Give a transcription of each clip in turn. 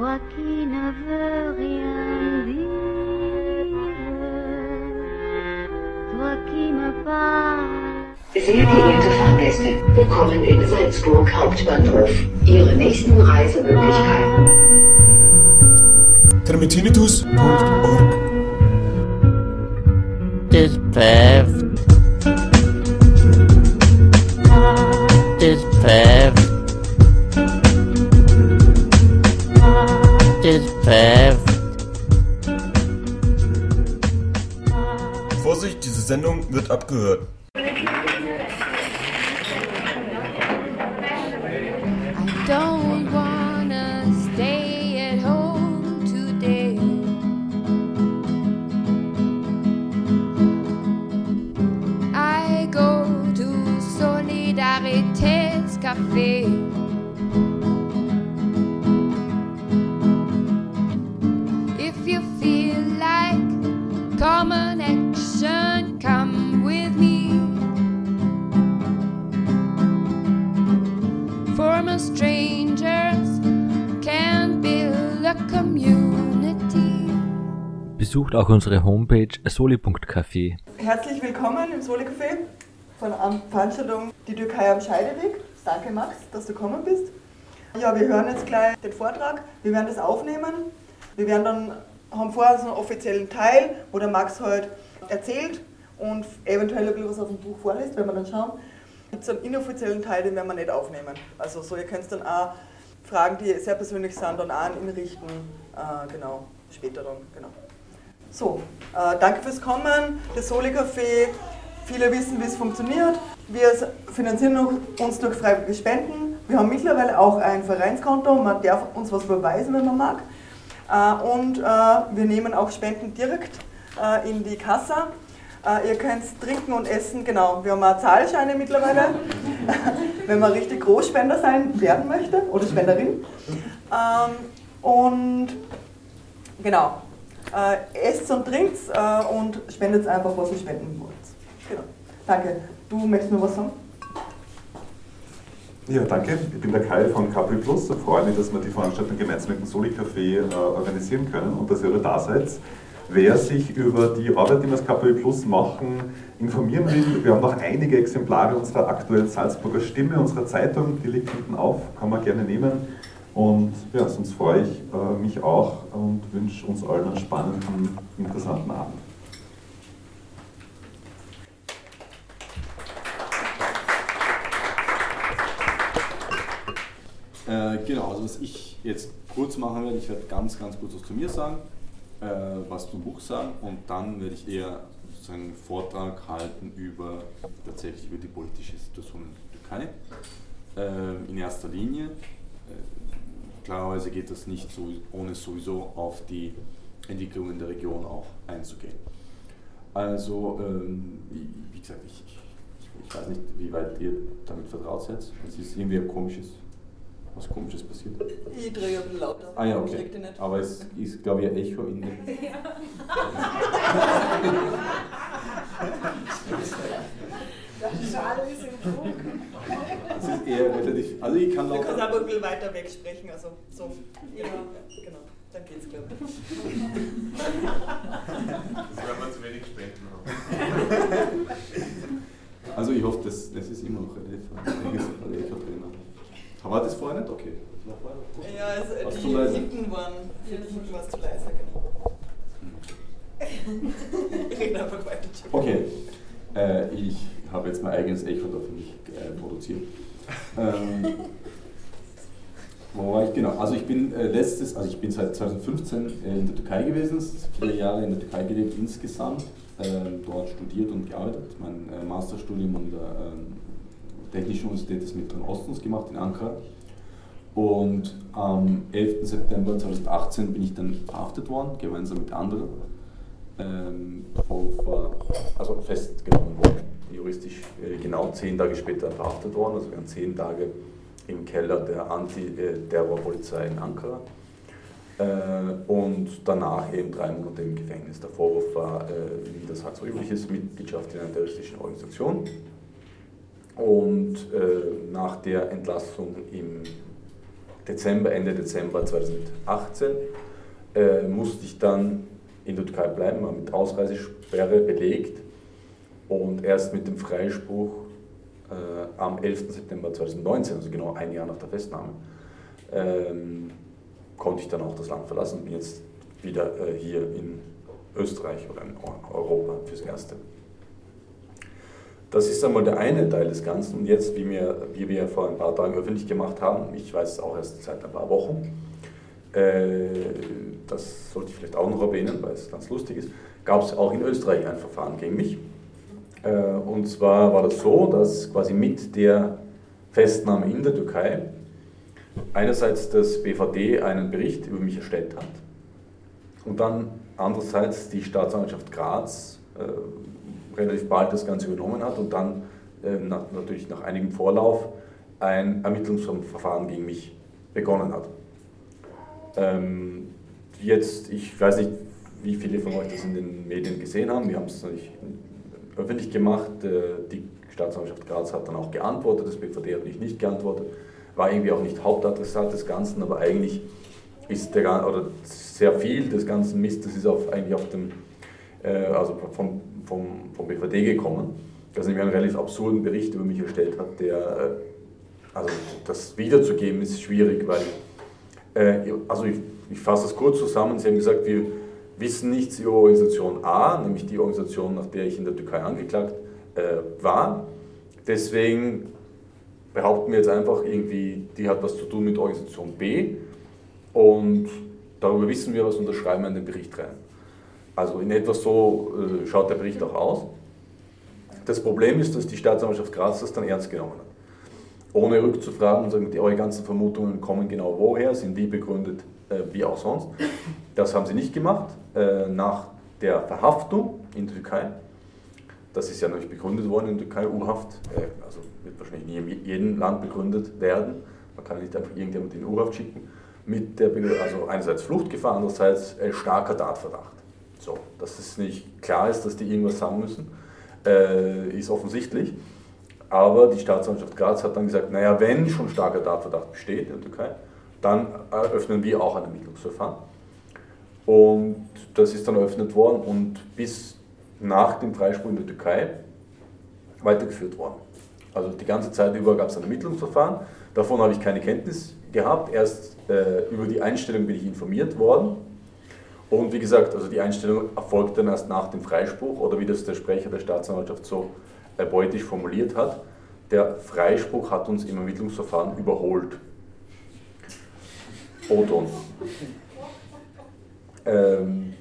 toi qui ne veux rien dire, toi qui me parles. Sehr geehrte Fahrgäste, willkommen in Salzburg Hauptbahnhof. Ihre nächsten Reisemöglichkeiten. termitinitus.org This path. Unsere Homepage soli.café. Herzlich willkommen im Soli-Café von der Veranstaltung Die Türkei am Scheideweg. Danke Max, dass du gekommen bist. Ja, wir hören jetzt gleich den Vortrag. Wir werden das aufnehmen. Wir werden dann, haben vorher so einen offiziellen Teil, wo der Max heute erzählt und eventuell ein bisschen was aus dem Buch vorliest, wenn wir dann schauen. Gibt es einen inoffiziellen Teil, den werden wir nicht aufnehmen. Also so, ihr könnt dann auch Fragen, die sehr persönlich sind, dann auch in richten, äh, genau, später dann, genau. So, äh, danke fürs Kommen. Das Soli-Café, viele wissen, wie es funktioniert. Wir finanzieren uns durch freiwillige Spenden. Wir haben mittlerweile auch ein Vereinskonto. Man darf uns was überweisen, wenn man mag. Äh, und äh, wir nehmen auch Spenden direkt äh, in die Kassa. Äh, ihr könnt trinken und essen, genau. Wir haben auch Zahlscheine mittlerweile, wenn man richtig Großspender sein werden möchte oder Spenderin. Ähm, und genau, äh, esst und trinkt äh, und spendet einfach, was ihr spenden wollt. Genau. Danke. Du möchtest mir was sagen? Ja, danke. Ich bin der Kai von Capri Plus. Ich freue mich, dass wir die Veranstaltung gemeinsam mit dem Soli-Café äh, organisieren können und dass ihr da seid. Wer sich über die Arbeit, die wir als Capri Plus machen, informieren will, wir haben noch einige Exemplare unserer aktuellen Salzburger Stimme, unserer Zeitung, die liegt hinten auf, kann man gerne nehmen. Und ja, sonst freue ich äh, mich auch und wünsche uns allen einen spannenden, interessanten Abend. Äh, genau, also was ich jetzt kurz machen werde, ich werde ganz, ganz kurz was zu mir sagen, äh, was zum Buch sagen und dann werde ich eher sozusagen einen Vortrag halten über tatsächlich über die politische Situation in der Türkei. Äh, in erster Linie. Klarerweise geht das nicht so, ohne sowieso auf die Entwicklung in der Region auch einzugehen. Also, ähm, wie, wie gesagt, ich, ich, ich weiß nicht, wie weit ihr damit vertraut seid. Es ist irgendwie ein komisches was komisches passiert? Ich drehe ein bisschen lauter. Ah ja, okay. Aber es ist, glaube ich, ein Echo in dem. Der Schal ist im Druck. Eher relativ. Also ich kann Du kannst aber ein bisschen weiter wegsprechen, also so. Ja, genau. Dann geht's, glaube ich. Das werden wir zu wenig Spenden haben. Also ich hoffe, das, das ist immer noch drin. Aber war das vorher nicht? Okay. Ja, also zu die hinten waren, für die hinten war es zu leise, genau. Ich rede einfach weiter. Okay. Äh, ich habe jetzt mein eigenes Echo da für mich äh, produziert. Ähm, wo war ich? Genau. Also ich bin äh, letztes, also ich bin seit 2015 äh, in der Türkei gewesen, vier Jahre in der Türkei gelebt insgesamt, ähm, dort studiert und gearbeitet. Mein äh, Masterstudium an der ähm, Technischen Universität des Mittleren Ostens gemacht in Ankara. Und am 11. September 2018 bin ich dann verhaftet worden, gemeinsam mit anderen. Ähm, also festgenommen worden, juristisch äh, genau zehn Tage später verhaftet worden. Also wir waren zehn Tage im Keller der Antiterrorpolizei in Ankara. Äh, und danach eben drei Monate im Gefängnis. Der Vorwurf war, äh, wie das halt so üblich ist, Mitgliedschaft in einer terroristischen Organisation. Und nach der Entlassung im Dezember, Ende Dezember 2018 äh, musste ich dann in der Türkei bleiben, war mit Ausreisesperre belegt und erst mit dem Freispruch äh, am 11. September 2019, also genau ein Jahr nach der Festnahme, ähm, konnte ich dann auch das Land verlassen und bin jetzt wieder äh, hier in Österreich oder in Europa fürs Erste. Das ist einmal der eine Teil des Ganzen. Und jetzt, wie wir, wie wir vor ein paar Tagen öffentlich gemacht haben, ich weiß es auch erst seit ein paar Wochen, äh, das sollte ich vielleicht auch noch erwähnen, weil es ganz lustig ist, gab es auch in Österreich ein Verfahren gegen mich. Äh, und zwar war das so, dass quasi mit der Festnahme in der Türkei einerseits das BVD einen Bericht über mich erstellt hat und dann andererseits die Staatsanwaltschaft Graz äh, relativ bald das Ganze übernommen hat und dann äh, na, natürlich nach einigem Vorlauf ein Ermittlungsverfahren gegen mich begonnen hat. Ähm, jetzt, ich weiß nicht, wie viele von euch das in den Medien gesehen haben, wir haben es natürlich öffentlich gemacht, äh, die Staatsanwaltschaft Graz hat dann auch geantwortet, das BVD hat nicht, nicht geantwortet, war irgendwie auch nicht Hauptadressat des Ganzen, aber eigentlich ist der, oder sehr viel des ganzen Mistes ist auf, eigentlich auf dem, äh, also vom, vom, vom BVD gekommen, das nämlich einen relativ absurden Bericht über mich erstellt hat, der, äh, also das wiederzugeben ist schwierig, weil, äh, also ich, ich fasse das kurz zusammen, Sie haben gesagt, wir wissen nichts über Organisation A, nämlich die Organisation, nach der ich in der Türkei angeklagt äh, war. Deswegen behaupten wir jetzt einfach irgendwie, die hat was zu tun mit Organisation B und darüber wissen wir was und das schreiben wir in den Bericht rein. Also in etwa so äh, schaut der Bericht auch aus. Das Problem ist, dass die Staatsanwaltschaft Graz das dann ernst genommen hat. Ohne rückzufragen und sagen, die, eure ganzen Vermutungen kommen genau woher, sind wie begründet, äh, wie auch sonst. Das haben sie nicht gemacht. Äh, nach der Verhaftung in der Türkei, das ist ja noch nicht begründet worden in der Türkei, U-Haft, äh, also wird wahrscheinlich nie in jedem Land begründet werden. Man kann nicht einfach irgendjemand in U-Haft schicken. Mit der, also einerseits Fluchtgefahr, andererseits äh, starker Tatverdacht. So, dass es nicht klar ist, dass die irgendwas sagen müssen, ist offensichtlich. Aber die Staatsanwaltschaft Graz hat dann gesagt, naja, wenn schon starker Tatverdacht besteht in der Türkei, dann eröffnen wir auch ein Ermittlungsverfahren. Und das ist dann eröffnet worden und bis nach dem Freispruch in der Türkei weitergeführt worden. Also die ganze Zeit über gab es ein Ermittlungsverfahren. Davon habe ich keine Kenntnis gehabt. Erst äh, über die Einstellung bin ich informiert worden. Und wie gesagt, also die Einstellung erfolgt dann erst nach dem Freispruch oder wie das der Sprecher der Staatsanwaltschaft so erbeutisch formuliert hat. Der Freispruch hat uns im Ermittlungsverfahren überholt. O-Ton. Ähm,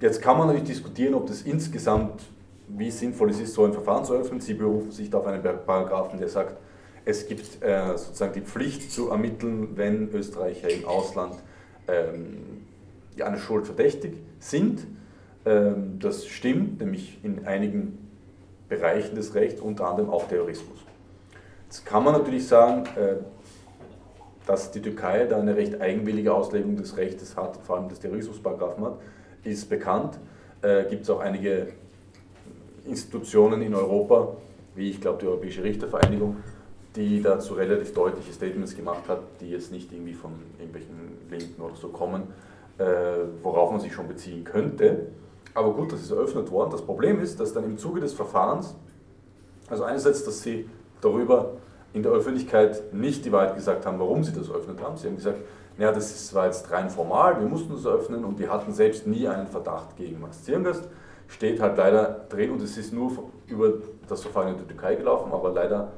jetzt kann man natürlich diskutieren, ob das insgesamt, wie sinnvoll es ist, so ein Verfahren zu eröffnen. Sie berufen sich da auf einen Paragraphen, der sagt, es gibt äh, sozusagen die Pflicht zu ermitteln, wenn Österreicher im Ausland ähm, einer Schuld verdächtig sind. Ähm, das stimmt, nämlich in einigen Bereichen des Rechts, unter anderem auch Terrorismus. Jetzt kann man natürlich sagen, äh, dass die Türkei da eine recht eigenwillige Auslegung des Rechts hat, vor allem des Terrorismusparagraphen hat, ist bekannt. Äh, Gibt es auch einige Institutionen in Europa, wie ich glaube die Europäische Richtervereinigung, die dazu relativ deutliche Statements gemacht hat, die jetzt nicht irgendwie von irgendwelchen Linken oder so kommen, äh, worauf man sich schon beziehen könnte. Aber gut, das ist eröffnet worden. Das Problem ist, dass dann im Zuge des Verfahrens, also einerseits, dass sie darüber in der Öffentlichkeit nicht die Wahrheit gesagt haben, warum sie das eröffnet haben. Sie haben gesagt, naja, das war jetzt rein formal, wir mussten es eröffnen und wir hatten selbst nie einen Verdacht gegen Max Zirngast. Steht halt leider drin und es ist nur über das Verfahren in der Türkei gelaufen, aber leider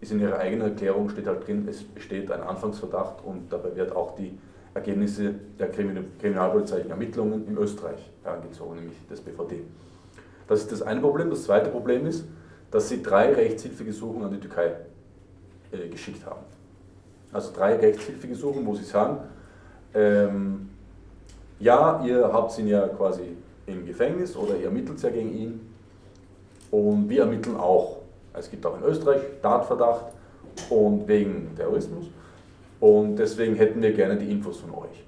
ist in ihrer eigenen Erklärung steht halt drin, es besteht ein Anfangsverdacht und dabei wird auch die Ergebnisse der kriminalpolizeilichen Ermittlungen in Österreich herangezogen, nämlich des BVD. Das ist das eine Problem. Das zweite Problem ist, dass sie drei Rechtshilfegesuche an die Türkei äh, geschickt haben. Also drei Rechtshilfegesuche, wo sie sagen, ähm, ja, ihr habt ihn ja quasi im Gefängnis oder ihr ermittelt ja gegen ihn und wir ermitteln auch. Es gibt auch in Österreich Tatverdacht und wegen Terrorismus und deswegen hätten wir gerne die Infos von euch.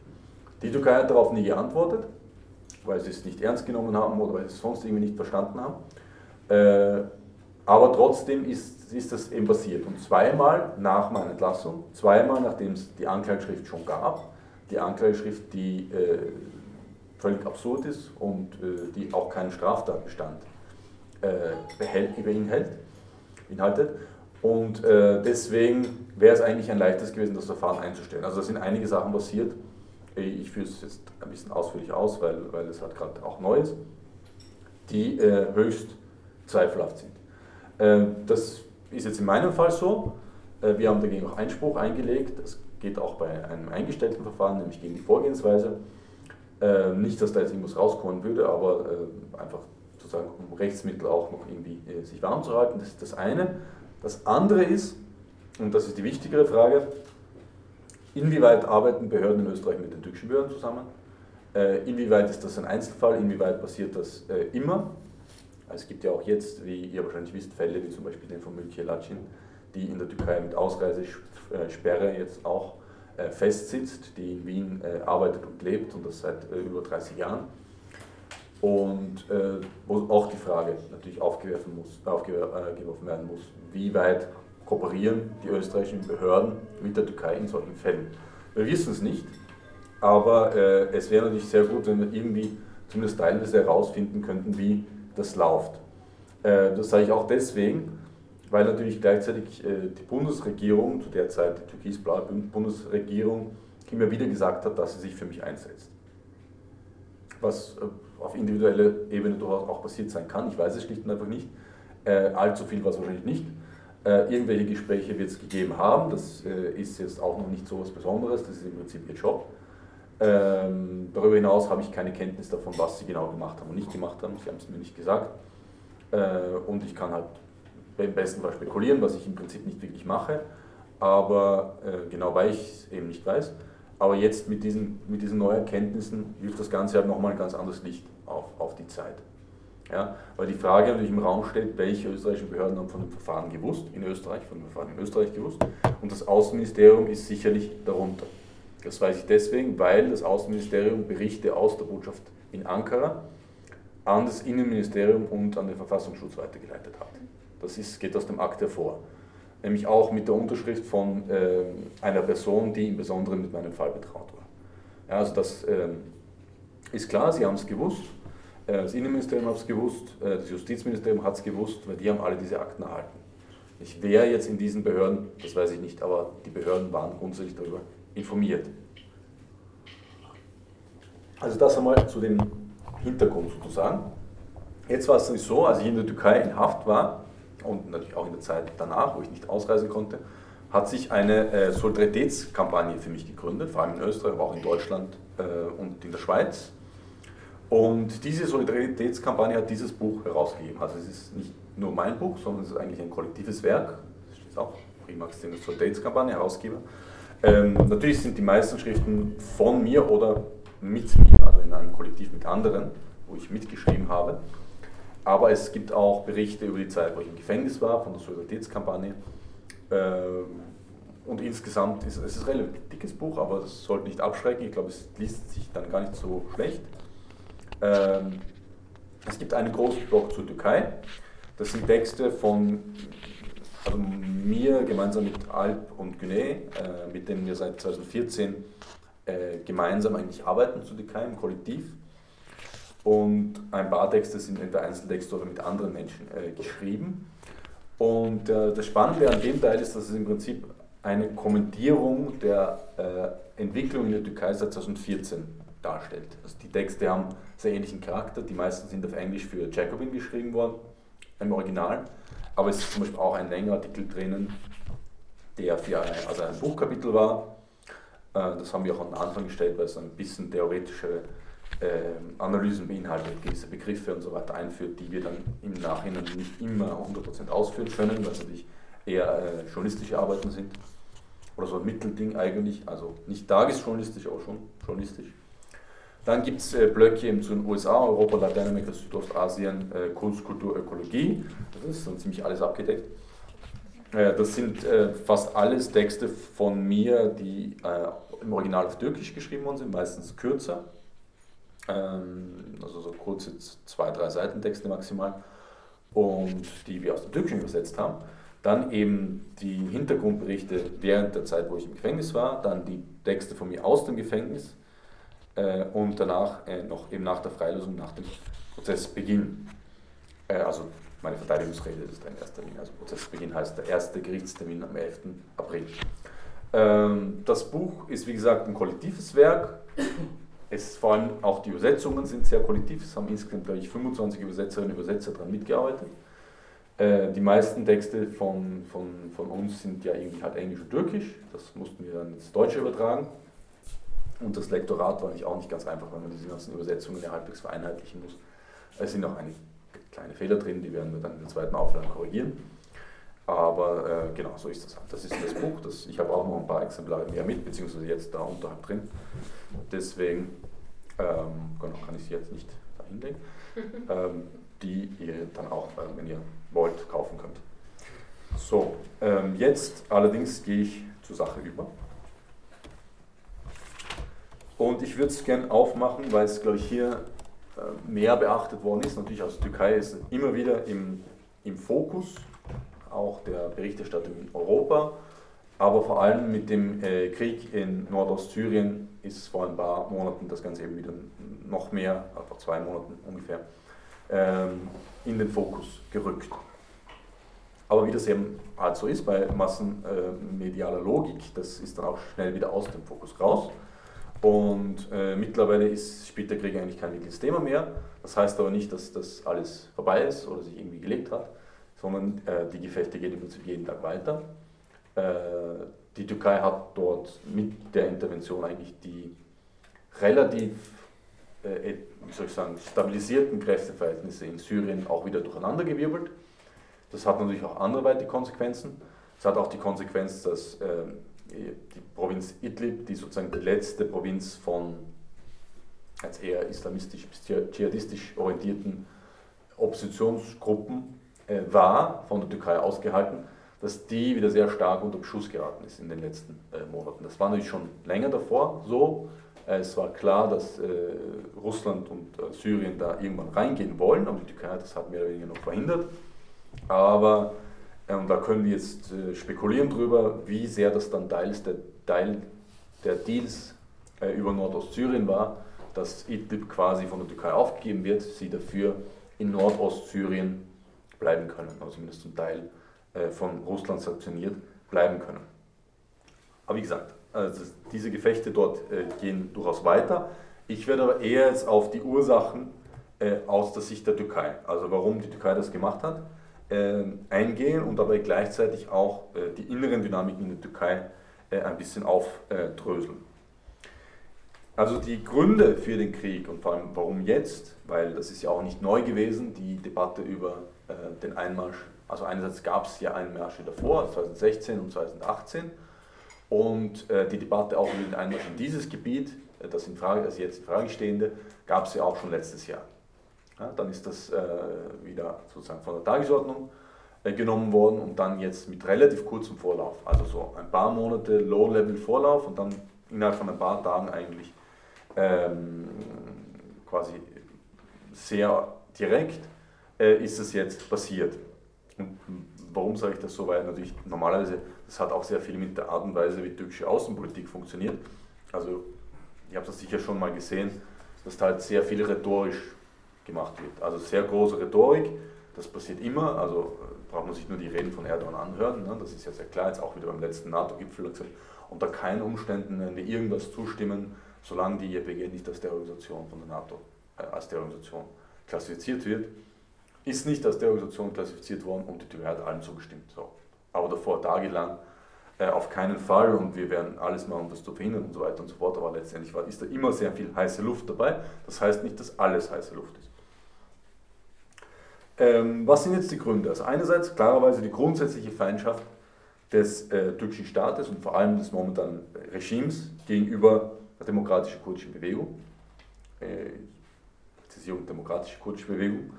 Die Türkei hat darauf nie geantwortet, weil sie es nicht ernst genommen haben oder weil sie es sonst irgendwie nicht verstanden haben. Äh, Aber trotzdem ist, ist das eben passiert. Und zweimal nach meiner Entlassung, zweimal nachdem es die Anklageschrift schon gab, die Anklageschrift, die äh, völlig absurd ist und äh, die auch keinen Straftatbestand äh, beinhaltet. beinhaltet. Und äh, deswegen wäre es eigentlich ein leichtes gewesen, das Verfahren einzustellen. Also da sind einige Sachen passiert. Ich führe es jetzt ein bisschen ausführlich aus, weil, weil es halt gerade auch neu ist, die äh, höchst zweifelhaft sind. Äh, das ist jetzt in meinem Fall so. Äh, wir haben dagegen auch Einspruch eingelegt. Das geht auch bei einem eingestellten Verfahren, nämlich gegen die Vorgehensweise. Äh, nicht, dass da jetzt irgendwas rauskommen würde, aber einfach sozusagen um Rechtsmittel auch noch irgendwie sich warm zu halten. Das ist das eine. Das andere ist, und das ist die wichtigere Frage, inwieweit arbeiten Behörden in Österreich mit den türkischen Behörden zusammen? Inwieweit ist das ein Einzelfall? Inwieweit passiert das immer? Also es gibt ja auch jetzt, wie ihr wahrscheinlich wisst, Fälle wie zum Beispiel den von Mülki Lacin, die in der Türkei mit Ausreisesperre jetzt auch äh, festsitzt, die in Wien äh, arbeitet und lebt und das seit äh, über 30 Jahren. Und wo auch die Frage natürlich aufgeworfen, muss, aufgeworfen werden muss, wie weit kooperieren die österreichischen Behörden mit der Türkei in solchen Fällen. Wir wissen es nicht, aber es wäre natürlich sehr gut, wenn wir irgendwie zumindest teilweise herausfinden könnten, wie das läuft. Äh, das sage ich auch deswegen, weil natürlich gleichzeitig äh, die Bundesregierung, zu der Zeit die türkis-blaue Bundesregierung, immer wieder gesagt hat, dass sie sich für mich einsetzt. Was äh, auf individueller Ebene durchaus auch passiert sein kann, ich weiß es schlicht und einfach nicht. Allzu viel war es wahrscheinlich nicht. Irgendwelche Gespräche wird es gegeben haben, das ist jetzt auch noch nicht so etwas Besonderes, das ist im Prinzip ihr Job. Ähm, darüber hinaus habe ich keine Kenntnis davon, was sie genau gemacht haben und nicht gemacht haben, sie haben es mir nicht gesagt. Äh, und ich kann halt im besten Fall spekulieren, was ich im Prinzip nicht wirklich mache, aber äh, genau weil ich es eben nicht weiß. Aber jetzt mit diesen, mit diesen neuen Erkenntnissen wirft das Ganze halt nochmal ein ganz anderes Licht auf, auf die Zeit. Ja, weil die Frage natürlich im Raum steht, welche österreichischen Behörden haben von dem Verfahren gewusst, in Österreich, von dem Verfahren in Österreich gewusst, und das Außenministerium ist sicherlich darunter. Das weiß ich deswegen, weil das Außenministerium Berichte aus der Botschaft in Ankara an das Innenministerium und an den Verfassungsschutz weitergeleitet hat. Das ist, geht aus dem Akt hervor. Nämlich auch mit der Unterschrift von äh, einer Person, die im Besonderen mit meinem Fall betraut war. Ja, also das äh, ist klar, Sie haben es gewusst, äh, das Innenministerium hat es gewusst, äh, das Justizministerium hat es gewusst, weil die haben alle diese Akten erhalten. Ich wäre jetzt in diesen Behörden, das weiß ich nicht, aber die Behörden waren grundsätzlich darüber informiert. Also das einmal zu dem Hintergrund sozusagen. Jetzt war es so, als ich in der Türkei in Haft war, und natürlich auch in der Zeit danach, wo ich nicht ausreisen konnte, hat sich eine äh, Solidaritätskampagne für mich gegründet, vor allem in Österreich, aber auch in Deutschland äh, und in der Schweiz. Und diese Solidaritätskampagne hat dieses Buch herausgegeben. Also es ist nicht nur mein Buch, sondern es ist eigentlich ein kollektives Werk. Das steht auch, Primax Solidaritätskampagne, Herausgeber. Ähm, natürlich sind die meisten Schriften von mir oder mit mir, also in einem Kollektiv mit anderen, wo ich mitgeschrieben habe. Aber es gibt auch Berichte über die Zeit, wo ich im Gefängnis war, von der Solidaritätskampagne. Ähm, und insgesamt ist es ein relativ dickes Buch, aber das sollte nicht abschrecken. Ich glaube, es liest sich dann gar nicht so schlecht. Ähm, es gibt einen großen Blog zur Türkei. Das sind Texte von also mir gemeinsam mit Alp und Güney, äh, mit denen wir seit 2014 äh, gemeinsam eigentlich arbeiten zur Türkei im Kollektiv. Und ein paar Texte sind entweder Einzeltexte oder mit anderen Menschen äh, geschrieben. Und äh, das Spannende an dem Teil ist, dass es im Prinzip eine Kommentierung der äh, Entwicklung in der Türkei seit 2014 darstellt. Also die Texte haben sehr ähnlichen Charakter, die meisten sind auf Englisch für Jacobin geschrieben worden, im Original. Aber es ist zum Beispiel auch ein längerer Artikel drinnen, der für ein, also ein Buchkapitel war. Äh, das haben wir auch am Anfang gestellt, weil es ein bisschen theoretische ähm, Analysen beinhaltet, gewisse Begriffe und so weiter einführt, die wir dann im Nachhinein nicht immer 100% ausführen können, weil es natürlich eher äh, journalistische Arbeiten sind. Oder so ein Mittelding eigentlich, also nicht tagesjournalistisch, aber schon journalistisch. Dann gibt es äh, Blöcke zu den USA, Europa, Lateinamerika, Südostasien, äh, Kunst, Kultur, Ökologie. Das ist dann ziemlich alles abgedeckt. Äh, das sind fast alles Texte von mir, die im Original auf Türkisch geschrieben worden sind, meistens kürzer. Ähm, also so kurze zwei, drei Seiten Texte maximal. und die wir aus dem Türkischen übersetzt haben. Dann eben die Hintergrundberichte während der Zeit, wo ich im Gefängnis war, dann die Texte von mir aus dem Gefängnis und danach äh, noch eben nach der Freilösung, nach dem Prozessbeginn. Äh, also meine Verteidigungsrede ist ein erster Termin. Also Prozessbeginn heißt der erste Gerichtstermin am 11. April. Ähm, das Buch ist wie gesagt ein kollektives Werk. Es, vor allem auch die Übersetzungen sind sehr kollektiv. Es haben insgesamt, glaube ich, 25 Übersetzerinnen und Übersetzer daran mitgearbeitet. Äh, die meisten Texte von, von, von uns sind ja irgendwie halt Englisch und Türkisch. Das mussten wir dann ins Deutsche übertragen. Und das Lektorat war nicht auch nicht ganz einfach, weil man diese ganzen Übersetzungen ja halbwegs vereinheitlichen muss. Es sind auch einige kleine Fehler drin, die werden wir dann in der zweiten Auflage korrigieren. Aber äh, genau, so ist das halt. Das ist das Buch. Das, ich habe auch noch ein paar Exemplare mehr mit, beziehungsweise jetzt da unterhalb drin. Deswegen ähm, genau, kann ich sie jetzt nicht da hinlegen. Ähm, die ihr dann auch, äh, wenn ihr wollt, kaufen könnt. So, ähm, jetzt allerdings gehe ich zur Sache über. Und ich würde es gerne aufmachen, weil es, glaube ich, hier äh, mehr beachtet worden ist. Natürlich der Türkei ist immer wieder im, im Fokus, auch der Berichterstattung in Europa. Aber vor allem mit dem äh, Krieg in Nordostsyrien ist vor ein paar Monaten das Ganze eben wieder noch mehr, vor zwei Monaten ungefähr, ähm, in den Fokus gerückt. Aber wie das eben halt so ist bei massenmedialer Logik, das ist dann auch schnell wieder aus dem Fokus raus. Und äh, mittlerweile ist, spielt der Krieg eigentlich kein wirkliches Thema mehr. Das heißt aber nicht, dass das alles vorbei ist oder sich irgendwie gelegt hat, sondern äh, die Gefechte gehen jeden Tag weiter. Äh, die Türkei hat dort mit der Intervention eigentlich die relativ äh, wie soll ich sagen, stabilisierten Kräfteverhältnisse in Syrien auch wieder durcheinandergewirbelt. Das hat natürlich auch anderweitige Konsequenzen. Es hat auch die Konsequenz, dass äh, die Provinz Idlib, die sozusagen die letzte Provinz von als eher islamistisch bis dschihadistisch orientierten Oppositionsgruppen äh, war, von der Türkei ausgehalten, dass die wieder sehr stark unter Beschuss geraten ist in den letzten äh, Monaten. Das war natürlich schon länger davor so, es war klar, dass äh, Russland und äh, Syrien da irgendwann reingehen wollen, aber die Türkei hat das hat mehr oder weniger noch verhindert. Aber ähm, da können wir jetzt äh, spekulieren drüber, wie sehr das dann Teil der, Teil der Deals äh, über Nordostsyrien war, dass Idlib quasi von der Türkei aufgegeben wird, sie dafür in Nordostsyrien bleiben können, also zumindest zum Teil äh, von Russland sanktioniert bleiben können. Aber wie gesagt, also diese Gefechte dort gehen durchaus weiter. Ich werde aber eher jetzt auf die Ursachen aus der Sicht der Türkei, also warum die Türkei das gemacht hat, äh, eingehen und dabei gleichzeitig auch äh, die inneren Dynamiken in der Türkei äh, ein bisschen aufdröseln. Also die Gründe für den Krieg und vor allem warum jetzt, weil das ist ja auch nicht neu gewesen, die Debatte über äh, den Einmarsch. Also einerseits gab es ja Einmärsche davor, 2016 und 2018 und äh, die Debatte auch über den Einmarsch in dieses Gebiet, äh, das, in Frage, das jetzt in Frage stehende, gab es ja auch schon letztes Jahr. Ja, dann ist das äh, wieder sozusagen von der Tagesordnung äh, genommen worden und dann jetzt mit relativ kurzem Vorlauf, also so ein paar Monate Low-Level-Vorlauf und dann innerhalb von ein paar Tagen eigentlich ähm, quasi sehr direkt äh, ist es jetzt passiert. Und warum sage ich das so? Weil natürlich normalerweise das hat auch sehr viel mit der Art und Weise, wie türkische Außenpolitik funktioniert. Also, ihr habt das sicher schon mal gesehen, dass da halt sehr viel rhetorisch gemacht wird. Also sehr große Rhetorik, das passiert immer. Also äh, braucht man sich nur die Reden von Erdogan anhören. Ne? Das ist ja sehr klar, jetzt auch wieder beim letzten NATO-Gipfel gesagt, unter keinen Umständen werden wir irgendwas zustimmen, solange die JPG nicht als Terrororganisation von der NATO äh, als Terrororganisation klassifiziert wird. Ist nicht als Terrororganisation klassifiziert worden und die Türkei hat allem zugestimmt. So aber davor tagelang äh, auf keinen Fall und wir werden alles machen, um das zu verhindern und so weiter und so fort. Aber letztendlich war, ist da immer sehr viel heiße Luft dabei. Das heißt nicht, dass alles heiße Luft ist. Ähm, was sind jetzt die Gründe? Also einerseits klarerweise die grundsätzliche Feindschaft des äh, türkischen Staates und vor allem des momentanen Regimes gegenüber der demokratischen kurdischen Bewegung, äh, Präzisierung demokratische kurdische Bewegung,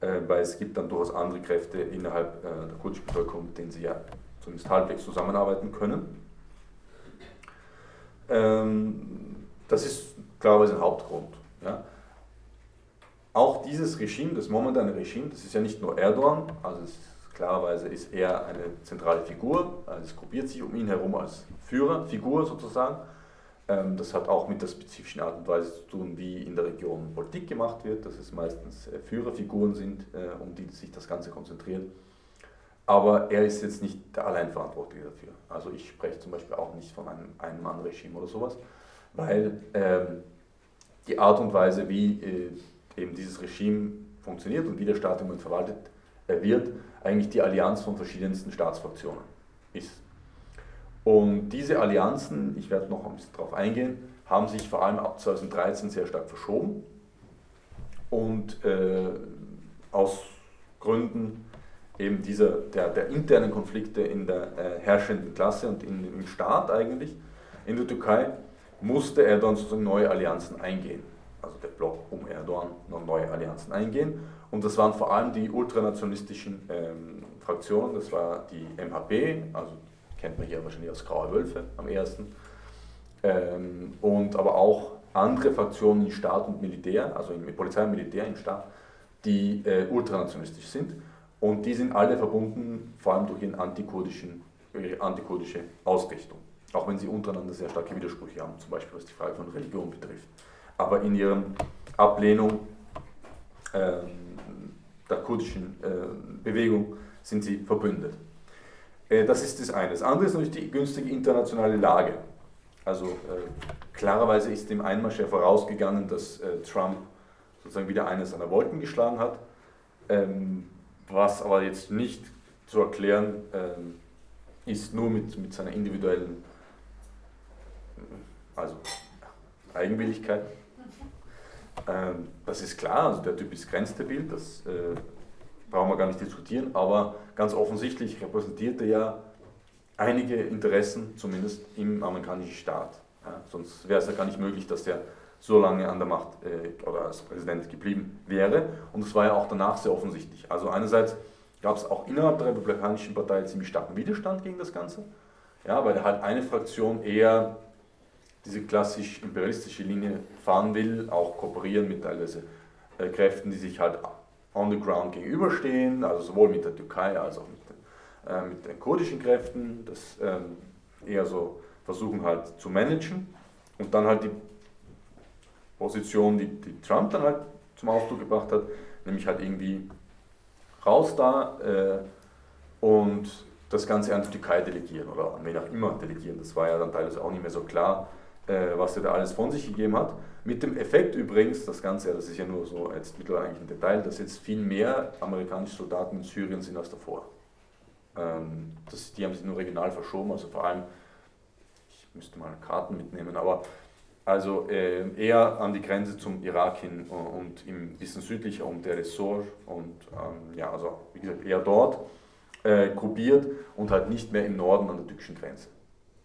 äh, weil es gibt dann durchaus andere Kräfte innerhalb äh, der kurdischen Bevölkerung, mit denen sie ja zumindest halbwegs zusammenarbeiten können. Ähm, das ist klarerweise ein Hauptgrund. Ja. Auch dieses Regime, das momentane Regime, das ist ja nicht nur Erdogan, also ist, klarerweise ist er eine zentrale Figur, also es gruppiert sich um ihn herum als Führerfigur sozusagen. Ähm, das hat auch mit der spezifischen Art und Weise zu tun, wie in der Region Politik gemacht wird, dass es meistens äh, Führerfiguren sind, äh, um die sich das Ganze konzentriert. Aber er ist jetzt nicht der Alleinverantwortliche dafür. Also ich spreche zum Beispiel auch nicht von einem Ein-Mann-Regime oder sowas, weil ähm, die Art und Weise, wie äh, eben dieses Regime funktioniert und wie der Staat im Moment verwaltet äh, wird, eigentlich die Allianz von verschiedensten Staatsfraktionen ist. Und diese Allianzen, ich werde noch ein bisschen darauf eingehen, haben sich vor allem ab 2013 sehr stark verschoben und äh, aus Gründen eben dieser, der, der internen Konflikte in der äh, herrschenden Klasse und in, im Staat eigentlich in der Türkei musste Erdogan sozusagen neue Allianzen eingehen. Also der Block um Erdogan noch neue Allianzen eingehen. Und das waren vor allem die ultranationalistischen ähm, Fraktionen, das war die MHP, also kennt man hier wahrscheinlich als Graue Wölfe am ersten, ähm, und aber auch andere Fraktionen in Staat und Militär, also in Polizei und Militär im Staat, die äh, ultranationalistisch sind. Und die sind alle verbunden, vor allem durch ihren antikurdischen, ihre antikurdische Ausrichtung. Auch wenn sie untereinander sehr starke Widersprüche haben, zum Beispiel was die Frage von Religion betrifft. Aber in ihrer Ablehnung äh, der kurdischen äh, Bewegung sind sie verbündet. Äh, das ist das eine. Das andere ist natürlich die günstige internationale Lage. Also äh, klarerweise ist dem Einmarsch ja vorausgegangen, dass äh, Trump sozusagen wieder eine seiner Wolken geschlagen hat. Ähm, was aber jetzt nicht zu erklären ähm, ist nur mit, mit seiner individuellen also Eigenwilligkeit. Ähm, das ist klar, also der Typ ist grenzstabil, das äh, brauchen wir gar nicht diskutieren, aber ganz offensichtlich repräsentiert er ja einige Interessen, zumindest im amerikanischen Staat. Ja, sonst wäre es ja gar nicht möglich, dass der so lange an der Macht äh, oder als Präsident geblieben wäre. Und es war ja auch danach sehr offensichtlich. Also einerseits gab es auch innerhalb der Republikanischen Partei ziemlich starken Widerstand gegen das Ganze, ja, weil halt eine Fraktion eher diese klassisch imperialistische Linie fahren will, auch kooperieren mit teilweise äh, Kräften, die sich halt on the ground gegenüberstehen, also sowohl mit der Türkei als auch mit den, äh, mit den kurdischen Kräften, das ähm, eher so versuchen halt zu managen und dann halt die Position, die, die Trump dann halt zum Ausdruck gebracht hat, nämlich halt irgendwie raus da äh, und das Ganze an die Türkei delegieren oder an wen auch immer delegieren. Das war ja dann teilweise auch nicht mehr so klar, äh, was er da alles von sich gegeben hat. Mit dem Effekt übrigens, das Ganze, das ist ja nur so jetzt mittlerweile eigentlich ein Detail, dass jetzt viel mehr amerikanische Soldaten in Syrien sind als davor. Ähm, das, die haben sich nur regional verschoben, also vor allem, ich müsste mal Karten mitnehmen, aber also äh, eher an die Grenze zum Irak hin und ein bisschen südlicher um Der Ressort und ähm, ja, also wie gesagt, eher dort äh, gruppiert und halt nicht mehr im Norden an der türkischen Grenze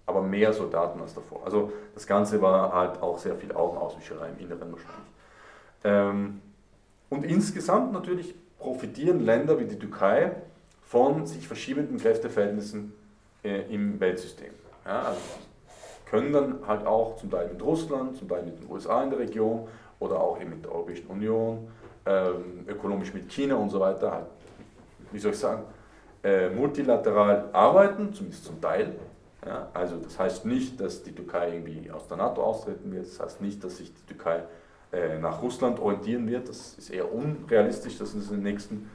aber mehr Soldaten als davor. Also das Ganze war halt auch sehr viel Augenauswischerei im Inneren wahrscheinlich. Ähm, und insgesamt natürlich profitieren Länder wie die Türkei von sich verschiebenden Kräfteverhältnissen äh, im Weltsystem. Ja, also können dann halt auch zum Teil mit Russland, zum Teil mit den USA in der Region oder auch eben mit der Europäischen Union, ähm, ökonomisch mit China und so weiter, halt, wie soll ich sagen, äh, multilateral arbeiten, zumindest zum Teil, ja, also das heißt nicht, dass die Türkei irgendwie aus der NATO austreten wird, das heißt nicht, dass sich die Türkei äh, nach Russland orientieren wird, das ist eher unrealistisch, dass das in der nächsten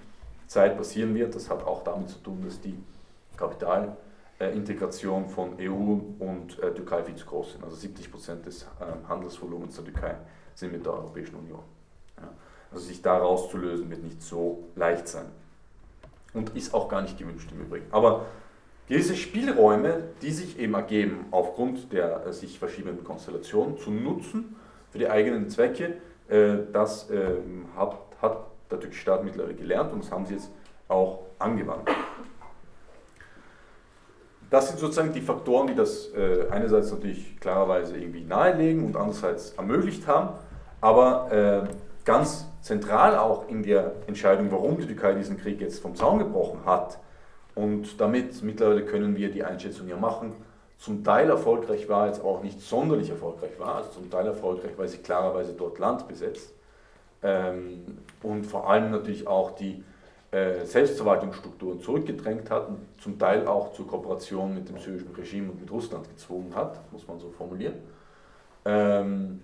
Zeit passieren wird. Das hat auch damit zu tun, dass die Kapitalintegration von EU und äh, Türkei viel zu groß sind. Also 70 Prozent des äh, Handelsvolumens der Türkei sind mit der Europäischen Union. Ja. Also sich da rauszulösen wird nicht so leicht sein. Und ist auch gar nicht gewünscht im Übrigen. Aber diese Spielräume, die sich eben ergeben aufgrund der äh, sich verschiebenden Konstellationen, zu nutzen für die eigenen Zwecke, äh, das ähm, hat, hat der türkische Staat mittlerweile gelernt und das haben sie jetzt auch angewandt. Das sind sozusagen die Faktoren, die das äh, einerseits natürlich klarerweise irgendwie nahelegen und andererseits ermöglicht haben, aber äh, ganz zentral auch in der Entscheidung, warum die Türkei diesen Krieg jetzt vom Zaun gebrochen hat, und damit mittlerweile können wir die Einschätzung ja machen. Zum Teil erfolgreich war, jetzt auch nicht sonderlich erfolgreich war, also zum Teil erfolgreich, weil sie klarerweise dort Land besetzt. ähm, und vor allem natürlich auch die äh, Selbstverwaltungsstrukturen zurückgedrängt hat und zum Teil auch zur Kooperation mit dem syrischen Regime und mit Russland gezwungen hat, muss man so formulieren. Ähm,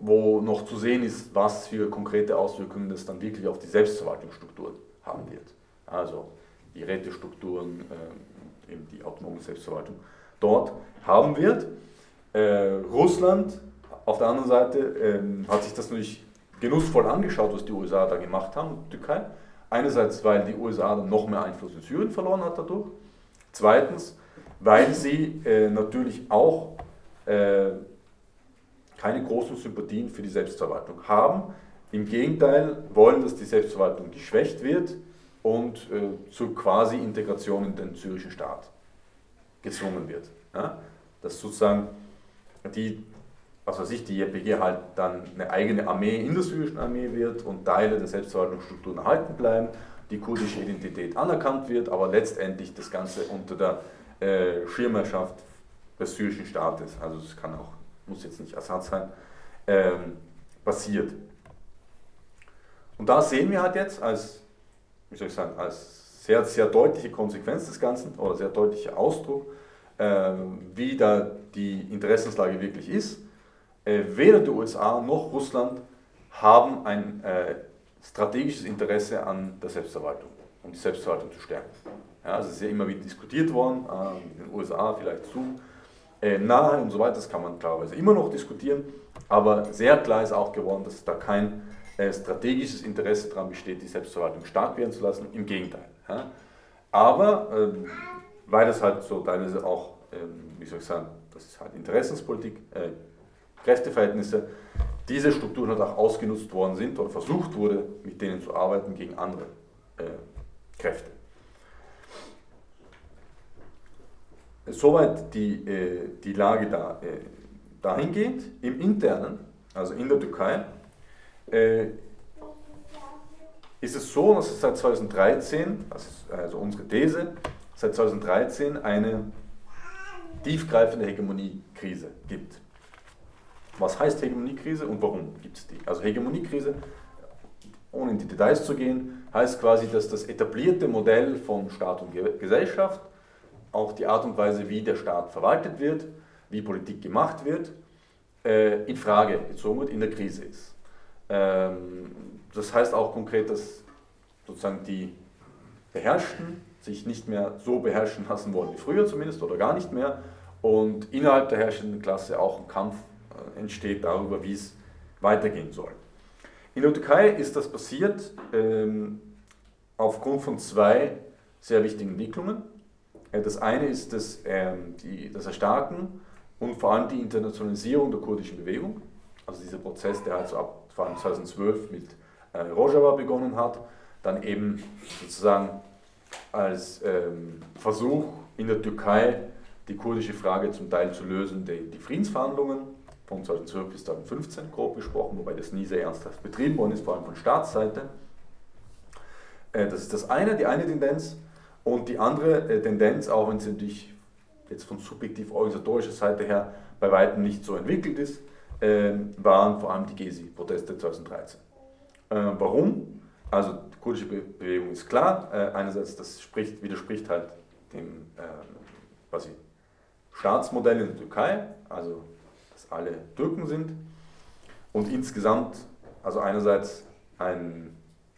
wo noch zu sehen ist, was für konkrete Auswirkungen das dann wirklich auf die Selbstverwaltungsstrukturen haben wird. Also die Rätestrukturen, äh, eben die autonome Selbstverwaltung dort haben wird. Äh, Russland auf der anderen Seite äh, hat sich das natürlich genussvoll angeschaut, was die USA da gemacht haben, die Türkei. Einerseits, weil die USA dann noch mehr Einfluss in Syrien verloren hat dadurch. Zweitens, weil sie äh, natürlich auch äh, keine großen Sympathien für die Selbstverwaltung haben. Im Gegenteil wollen, dass die Selbstverwaltung geschwächt wird und äh, zur quasi Integration in den syrischen Staat gezwungen wird. Ja? Dass sozusagen die, was weiß ich, die JPG halt dann eine eigene Armee in der syrischen Armee wird und Teile der Selbstverwaltungsstrukturen erhalten bleiben, die kurdische Identität anerkannt wird, aber letztendlich das Ganze unter der äh, Schirmherrschaft des syrischen Staates, also es kann auch, muss jetzt nicht Assad sein, ähm, passiert. Und da sehen wir halt jetzt als, wie soll ich sagen, als sehr, sehr deutliche Konsequenz des Ganzen oder sehr deutlicher Ausdruck, äh, wie da die Interessenslage wirklich ist. Äh, weder die USA noch Russland haben ein äh, strategisches Interesse an der Selbstverwaltung, um die Selbstverwaltung zu stärken. Ja, also es ist ja immer wieder diskutiert worden, äh, in den USA vielleicht zu äh, nahe und so weiter, das kann man klarerweise immer noch diskutieren, aber sehr klar ist auch geworden, dass da kein strategisches Interesse daran besteht, die Selbstverwaltung stark werden zu lassen, im Gegenteil. Ja. Aber ähm, weil das halt so teilweise auch, ähm, wie soll ich sagen, das ist halt Interessenspolitik, äh, Kräfteverhältnisse, diese Strukturen halt auch ausgenutzt worden sind oder versucht wurde, mit denen zu arbeiten gegen andere äh, Kräfte. Soweit die, äh, die Lage da, äh, dahingehend. Im Internen, also in der Türkei, äh, ist es so, dass es seit 2013, das ist also unsere These, seit 2013 eine tiefgreifende Hegemoniekrise gibt. Was heißt Hegemoniekrise und warum gibt es die? Also Hegemoniekrise, ohne in die Details zu gehen, heißt quasi, dass das etablierte Modell von Staat und Gesellschaft, auch die Art und Weise, wie der Staat verwaltet wird, wie Politik gemacht wird, äh, in Frage gezogen wird, in der Krise ist. Ähm, das heißt auch konkret, dass sozusagen die Beherrschten sich nicht mehr so beherrschen lassen wollen wie früher zumindest oder gar nicht mehr und innerhalb der herrschenden Klasse auch ein Kampf äh, entsteht darüber, wie es weitergehen soll. In der Türkei ist das passiert ähm, aufgrund von zwei sehr wichtigen Entwicklungen. Äh, das eine ist das, ähm, die, das Erstarken und vor allem die Internationalisierung der kurdischen Bewegung. Also dieser Prozess, der also ab vor allem 2012 mit äh, Rojava begonnen hat, dann eben sozusagen als ähm, Versuch in der Türkei die kurdische Frage zum Teil zu lösen, die, die Friedensverhandlungen von 2012 bis 2015 grob gesprochen, wobei das nie sehr ernsthaft betrieben worden ist, vor allem von Staatsseite. Äh, das ist das eine, die eine Tendenz. Und die andere äh, Tendenz, auch wenn sie natürlich jetzt von subjektiv organisatorischer Seite her bei weitem nicht so entwickelt ist, waren vor allem die Gezi-Proteste 2013. Äh, warum? Also die kurdische Bewegung ist klar. Äh, einerseits, das spricht, widerspricht halt dem quasi Staatsmodell in der Türkei, also dass alle Türken sind. Und insgesamt, also einerseits ein,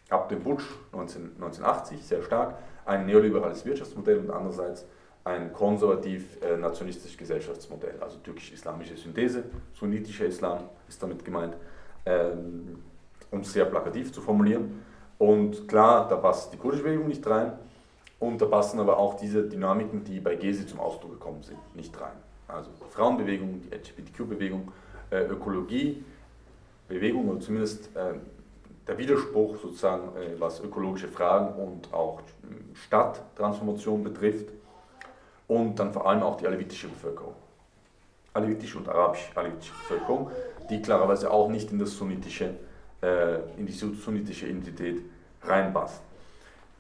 ab dem Putsch 19, 1980 sehr stark, ein neoliberales Wirtschaftsmodell und andererseits ein konservativ-nationalistisches Gesellschaftsmodell, also türkisch-islamische Synthese, sunnitischer Islam ist damit gemeint, ähm, um es sehr plakativ zu formulieren. Und klar, da passt die kurdische Bewegung nicht rein und da passen aber auch diese Dynamiken, die bei Gezi zum Ausdruck gekommen sind, nicht rein. Also die Frauenbewegung, die LGBTQ-Bewegung, äh, Ökologie, Bewegung oder zumindest äh, der Widerspruch sozusagen, äh, was ökologische Fragen und auch Stadttransformation betrifft und dann vor allem auch die alevitische Bevölkerung. Alevitische und arabisch-alevitische Bevölkerung, die klarerweise auch nicht in, das sunnitische, äh, in die sunnitische Identität reinpasst.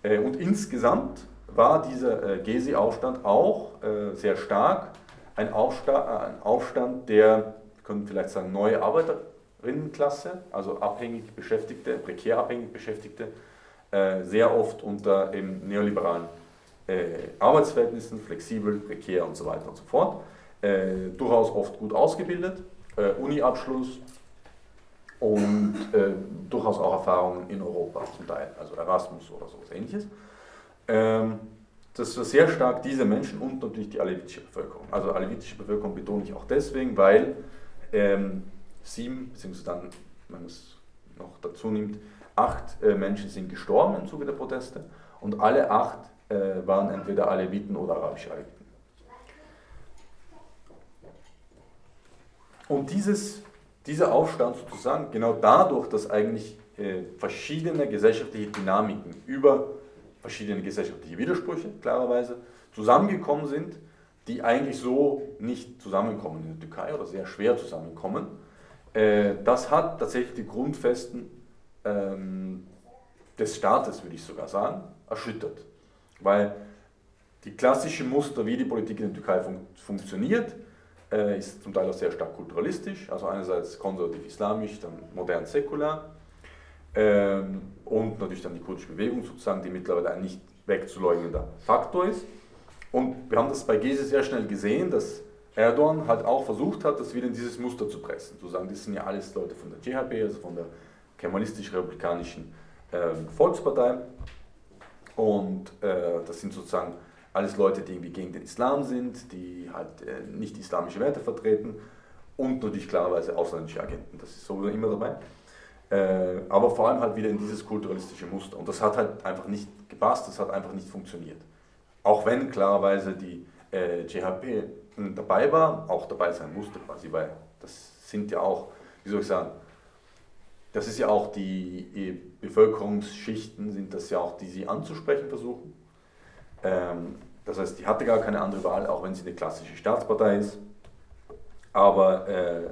Äh, und insgesamt war dieser äh, Gezi-Aufstand auch äh, sehr stark ein, Aufsta ein Aufstand der, wir können vielleicht sagen, neue Arbeiter, Arbeiterinnenklasse, also abhängig Beschäftigte, prekär abhängig Beschäftigte, äh, sehr oft unter eben neoliberalen äh, Arbeitsverhältnissen, flexibel, prekär und so weiter und so fort. Äh, durchaus oft gut ausgebildet, äh, Uni-Abschluss und äh, durchaus auch Erfahrungen in Europa zum Teil, also Erasmus oder so was ähnliches. Ähm, das war sehr stark diese Menschen und natürlich die alevitische Bevölkerung. Also alevitische Bevölkerung betone ich auch deswegen, weil ähm, sieben, beziehungsweise dann, wenn man es noch dazu nimmt, acht äh, Menschen sind gestorben im Zuge der Proteste und alle acht äh, waren entweder Aleviten oder arabische Aleviten. Und dieses, dieser Aufstand sozusagen, genau dadurch, dass eigentlich äh, verschiedene gesellschaftliche Dynamiken über verschiedene gesellschaftliche Widersprüche, klarerweise, zusammengekommen sind, die eigentlich so nicht zusammenkommen in der Türkei oder sehr schwer zusammenkommen. Äh, das hat tatsächlich die Grundfesten ähm, des Staates, würde ich sogar sagen, erschüttert. Weil die klassischen Muster, wie die Politik in der Türkei fun funktioniert, äh, ist zum Teil auch sehr stark kulturalistisch, also einerseits konservativ-islamisch, dann modern-säkular ähm, und natürlich dann die kurdische Bewegung sozusagen, die mittlerweile ein nicht wegzuleugnender Faktor ist. Und wir haben das bei Gezi sehr schnell gesehen, dass Erdogan halt auch versucht hat, das wieder in dieses Muster zu pressen. Zu sagen, das sind ja alles Leute von der CHP, also von der kemalistisch-republikanischen äh, Volkspartei. Und äh, das sind sozusagen alles Leute, die irgendwie gegen den Islam sind, die halt äh, nicht islamische Werte vertreten und natürlich klarerweise ausländische Agenten. Das ist sowieso immer dabei. Äh, aber vor allem halt wieder in dieses kulturalistische Muster. Und das hat halt einfach nicht gepasst, das hat einfach nicht funktioniert. Auch wenn klarerweise die äh, JHP dabei war, auch dabei sein musste quasi, weil das sind ja auch, wie soll ich sagen, das ist ja auch die Bevölkerungsschichten, sind das ja auch, die sie anzusprechen versuchen. Ähm, das heißt, die hatte gar keine andere Wahl, auch wenn sie eine klassische Staatspartei ist. Aber äh,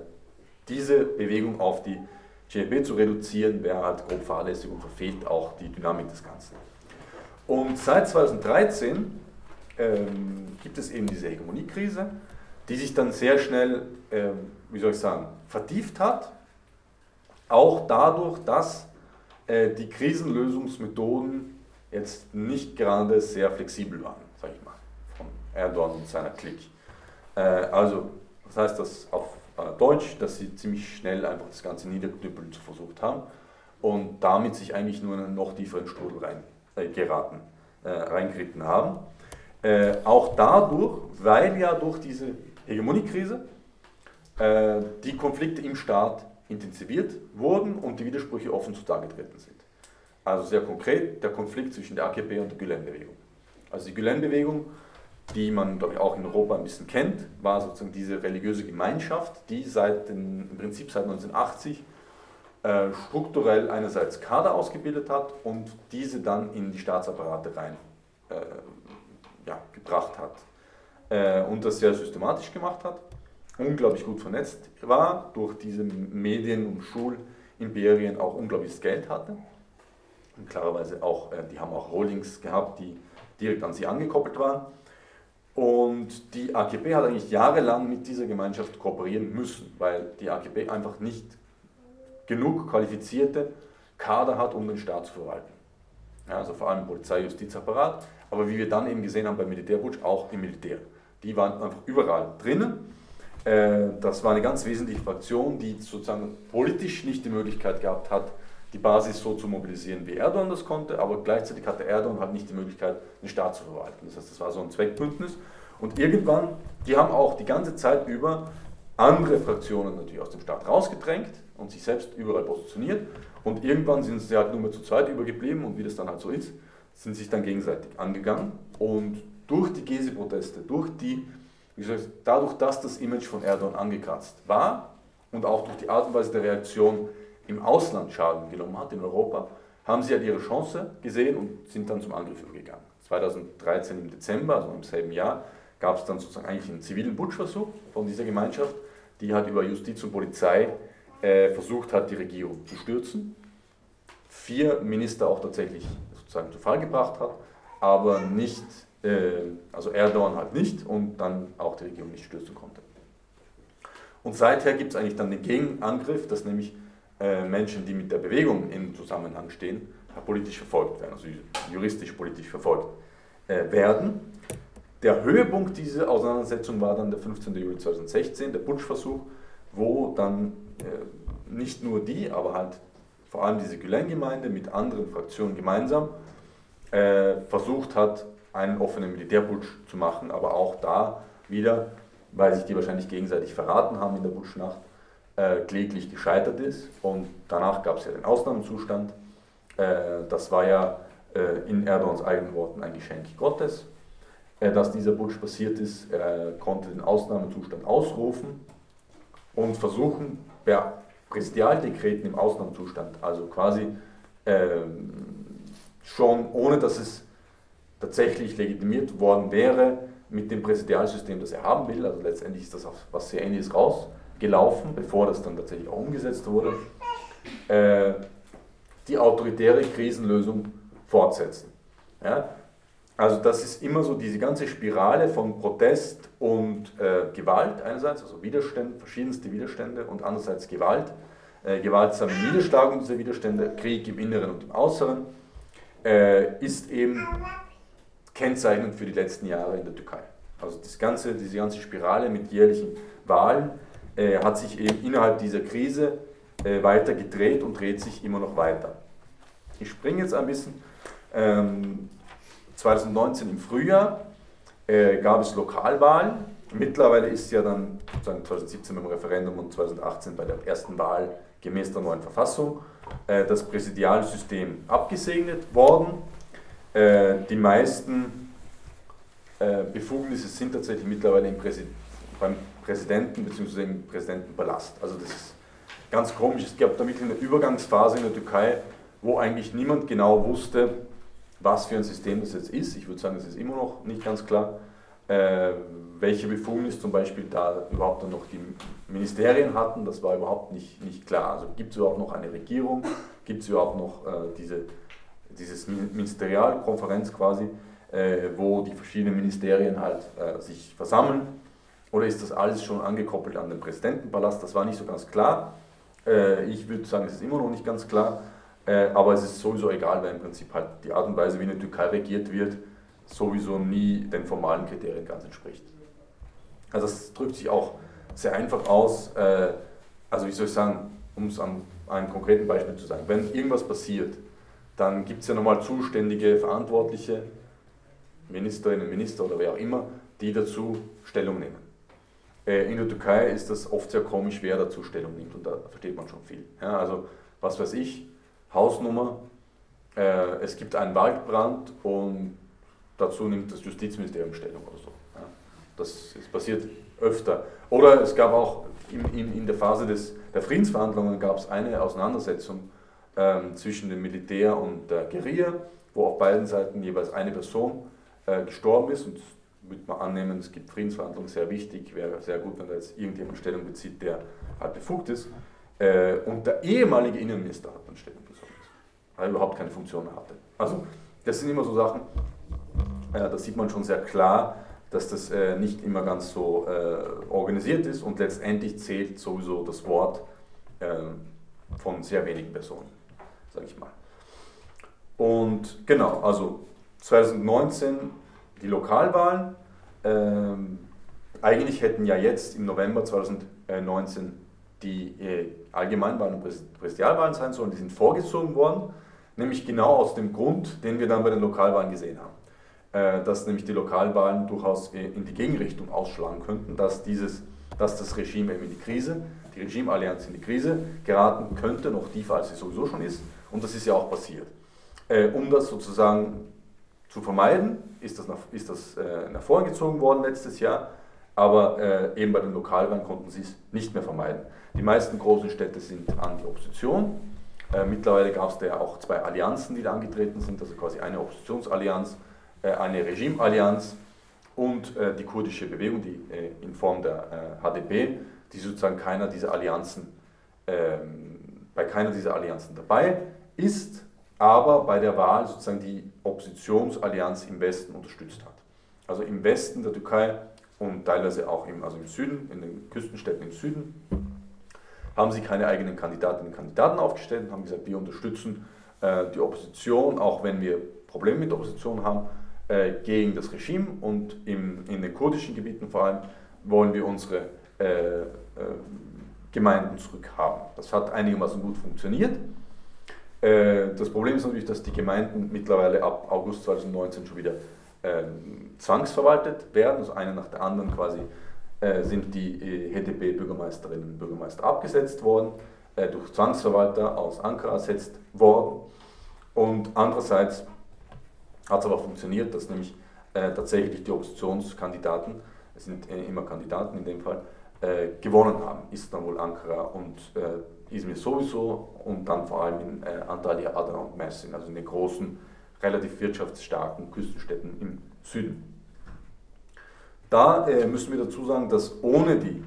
diese Bewegung auf die GLB zu reduzieren, wäre halt grob fahrlässig und verfehlt auch die Dynamik des Ganzen. Und seit 2013 ähm, gibt es eben diese Hegemoniekrise, die sich dann sehr schnell, ähm, wie soll ich sagen, vertieft hat auch dadurch, dass äh, die Krisenlösungsmethoden jetzt nicht gerade sehr flexibel waren, sage ich mal, von Erdogan und seiner Clique. Äh, also, das heißt das auf äh, Deutsch, dass sie ziemlich schnell einfach das Ganze niederknüppeln versucht haben und damit sich eigentlich nur in einen noch tieferen Strudel rein, äh, geraten, äh, reingeritten haben. Äh, auch dadurch, weil ja durch diese Hegemoniekrise die Konflikte im Staat intensiviert wurden und die Widersprüche offen zutage getreten sind. Also sehr konkret der Konflikt zwischen der AKP und der Gülen-Bewegung. Also die Gülen-Bewegung, die man glaube ich auch in Europa ein bisschen kennt, war sozusagen diese religiöse Gemeinschaft, die seit den, im Prinzip seit 1980 äh, strukturell einerseits Kader ausgebildet hat und diese dann in die Staatsapparate rein äh, ja, gebracht hat äh, und das sehr systematisch gemacht hat unglaublich gut vernetzt war, durch diese Medien- und Schulimperien auch unglaubliches Geld hatte. Und klarerweise auch, äh, die haben auch Holdings gehabt, die direkt an sie angekoppelt waren. Und die AKP hat eigentlich jahrelang mit dieser Gemeinschaft kooperieren müssen, weil die AKP einfach nicht genug qualifizierte Kader hat, um den Staat zu verwalten. Ja, also vor allem Polizei, Justizapparat, aber wie wir dann eben gesehen haben beim Militärputsch, auch im Militär. Die waren einfach überall drinnen das war eine ganz wesentliche Fraktion, die sozusagen politisch nicht die Möglichkeit gehabt hat, die Basis so zu mobilisieren, wie Erdogan das konnte, aber gleichzeitig hatte Erdogan halt nicht die Möglichkeit, den Staat zu verwalten. Das heißt, das war so ein Zweckbündnis. Und irgendwann, die haben auch die ganze Zeit über andere Fraktionen natürlich aus dem Staat rausgedrängt und sich selbst überall positioniert. Und irgendwann sind sie halt nur mehr zu zweit übergeblieben und wie das dann halt so ist, sind sich dann gegenseitig angegangen. Und durch die Gezi-Proteste, durch die wie gesagt, dadurch, dass das Image von Erdogan angekratzt war und auch durch die Art und Weise der Reaktion im Ausland Schaden genommen hat, in Europa, haben sie halt ihre Chance gesehen und sind dann zum Angriff übergegangen. 2013 im Dezember, also im selben Jahr, gab es dann sozusagen eigentlich einen zivilen Putschversuch von dieser Gemeinschaft, die halt über Justiz und Polizei äh, versucht hat, die Regierung zu stürzen. Vier Minister auch tatsächlich sozusagen zu Fall gebracht hat, aber nicht also Erdogan halt nicht und dann auch die Regierung nicht stürzen konnte. Und seither gibt es eigentlich dann den Gegenangriff, dass nämlich äh, Menschen, die mit der Bewegung in Zusammenhang stehen, politisch verfolgt werden, also juristisch politisch verfolgt äh, werden. Der Höhepunkt dieser Auseinandersetzung war dann der 15. Juli 2016, der Putschversuch, wo dann äh, nicht nur die, aber halt vor allem diese Gülen-Gemeinde mit anderen Fraktionen gemeinsam äh, versucht hat, einen offenen Militärputsch zu machen, aber auch da wieder, weil sich die wahrscheinlich gegenseitig verraten haben in der Putschnacht, äh, kläglich gescheitert ist. Und danach gab es ja den Ausnahmezustand. Äh, das war ja äh, in Erdogans eigenen Worten ein Geschenk Gottes, äh, dass dieser Putsch passiert ist. Er konnte den Ausnahmezustand ausrufen und versuchen, per Präsidialdekreten im Ausnahmezustand, also quasi ähm, schon ohne dass es tatsächlich legitimiert worden wäre, mit dem Präsidialsystem, das er haben will, also letztendlich ist das auf was sehr ähnliches rausgelaufen, bevor das dann tatsächlich auch umgesetzt wurde, äh, die autoritäre Krisenlösung fortsetzen. Ja? Also das ist immer so diese ganze Spirale von Protest und äh, Gewalt einerseits, also Widerstände, verschiedenste Widerstände und andererseits Gewalt, äh, gewaltsame Niederschlagung dieser Widerstände, Krieg im Inneren und im Äußeren, äh, ist eben kennzeichnend für die letzten Jahre in der Türkei. Also das ganze, diese ganze Spirale mit jährlichen Wahlen äh, hat sich eben innerhalb dieser Krise äh, weiter gedreht und dreht sich immer noch weiter. Ich springe jetzt ein bisschen. Ähm, 2019 im Frühjahr äh, gab es Lokalwahlen. Mittlerweile ist ja dann sozusagen 2017 beim Referendum und 2018 bei der ersten Wahl gemäß der neuen Verfassung äh, das Präsidialsystem abgesegnet worden. Äh, die meisten äh, Befugnisse sind tatsächlich mittlerweile Präsid beim Präsidenten bzw. im Präsidentenpalast. Also das ist ganz komisch. Es gab damit eine Übergangsphase in der Türkei, wo eigentlich niemand genau wusste, was für ein System das jetzt ist. Ich würde sagen, es ist immer noch nicht ganz klar, äh, welche Befugnis zum Beispiel da überhaupt dann noch die Ministerien hatten. Das war überhaupt nicht, nicht klar. Also gibt es überhaupt noch eine Regierung? Gibt es überhaupt noch äh, diese, dieses Ministerialkonferenz quasi, äh, wo die verschiedenen Ministerien halt äh, sich versammeln? Oder ist das alles schon angekoppelt an den Präsidentenpalast? Das war nicht so ganz klar. Äh, ich würde sagen, es ist immer noch nicht ganz klar. Äh, aber es ist sowieso egal, weil im Prinzip halt die Art und Weise, wie in der Türkei regiert wird, sowieso nie den formalen Kriterien ganz entspricht. Also das drückt sich auch sehr einfach aus. Äh, also wie soll ich sagen, um es an einem konkreten Beispiel zu sagen, wenn irgendwas passiert, dann gibt es ja nochmal zuständige, verantwortliche Ministerinnen, Minister oder wer auch immer, die dazu Stellung nehmen. Äh, in der Türkei ist das oft sehr komisch, wer dazu Stellung nimmt und da versteht man schon viel. Ja, also was weiß ich, Hausnummer, äh, es gibt einen Waldbrand und dazu nimmt das Justizministerium Stellung oder so. Ja. Das, das passiert öfter. Oder es gab auch in, in, in der Phase des, der Friedensverhandlungen gab es eine Auseinandersetzung ähm, zwischen dem Militär und der Guerilla, wo auf beiden Seiten jeweils eine Person äh, gestorben ist und würde man annehmen, es gibt Friedensverhandlungen, sehr wichtig, wäre sehr gut, wenn da jetzt irgendjemand Stellung bezieht, der halt befugt ist. Äh, und der ehemalige Innenminister hat dann Stellung bezogen, weil er überhaupt keine Funktion mehr hatte. Also, das sind immer so Sachen, äh, da sieht man schon sehr klar, dass das äh, nicht immer ganz so äh, organisiert ist und letztendlich zählt sowieso das Wort äh, von sehr wenigen Personen, sage ich mal. Und genau, also 2019 die Lokalwahlen. Ähm, eigentlich hätten ja jetzt im November 2019 die äh, Allgemeinwahlen und Präsidialwahlen sein sollen, die sind vorgezogen worden, nämlich genau aus dem Grund, den wir dann bei den Lokalwahlen gesehen haben. Äh, dass nämlich die Lokalwahlen durchaus äh, in die Gegenrichtung ausschlagen könnten, dass, dieses, dass das Regime eben in die Krise, die Regimeallianz in die Krise geraten könnte, noch tiefer als sie sowieso schon ist. Und das ist ja auch passiert. Äh, um das sozusagen zu vermeiden, ist das, nach, ist das äh, nach vorn gezogen worden letztes Jahr, aber äh, eben bei den Lokalwahlen konnten sie es nicht mehr vermeiden. Die meisten großen Städte sind an die Opposition. Äh, mittlerweile gab es da ja auch zwei Allianzen, die da angetreten sind, also quasi eine Oppositionsallianz, äh, eine Regimeallianz und äh, die kurdische Bewegung, die in Form der HDP, die sozusagen keiner dieser Allianzen, ähm, bei keiner dieser Allianzen dabei ist, aber bei der Wahl sozusagen die Oppositionsallianz im Westen unterstützt hat. Also im Westen der Türkei und teilweise auch im, also im Süden, in den Küstenstädten im Süden, haben sie keine eigenen Kandidatinnen und Kandidaten aufgestellt und haben gesagt, wir unterstützen äh, die Opposition, auch wenn wir Probleme mit der Opposition haben, äh, gegen das Regime und im, in den kurdischen Gebieten vor allem wollen wir unsere äh, äh, Gemeinden zurückhaben. Das hat einigermaßen gut funktioniert. Äh, das Problem ist natürlich, dass die Gemeinden mittlerweile ab August 2019 schon wieder ähm, zwangsverwaltet werden, also eine nach der anderen quasi äh, sind die äh, HDP-Bürgermeisterinnen und Bürgermeister abgesetzt worden, äh, durch Zwangsverwalter aus Ankara ersetzt worden. Und andererseits hat es aber funktioniert, dass nämlich äh, tatsächlich die Oppositionskandidaten, es sind äh, immer Kandidaten in dem Fall, äh, gewonnen haben. Istanbul, Ankara und Izmir sowieso und dann vor allem in Antalya, Adana und Mersin, also in den großen, relativ wirtschaftsstarken Küstenstädten im Süden. Da äh, müssen wir dazu sagen, dass ohne die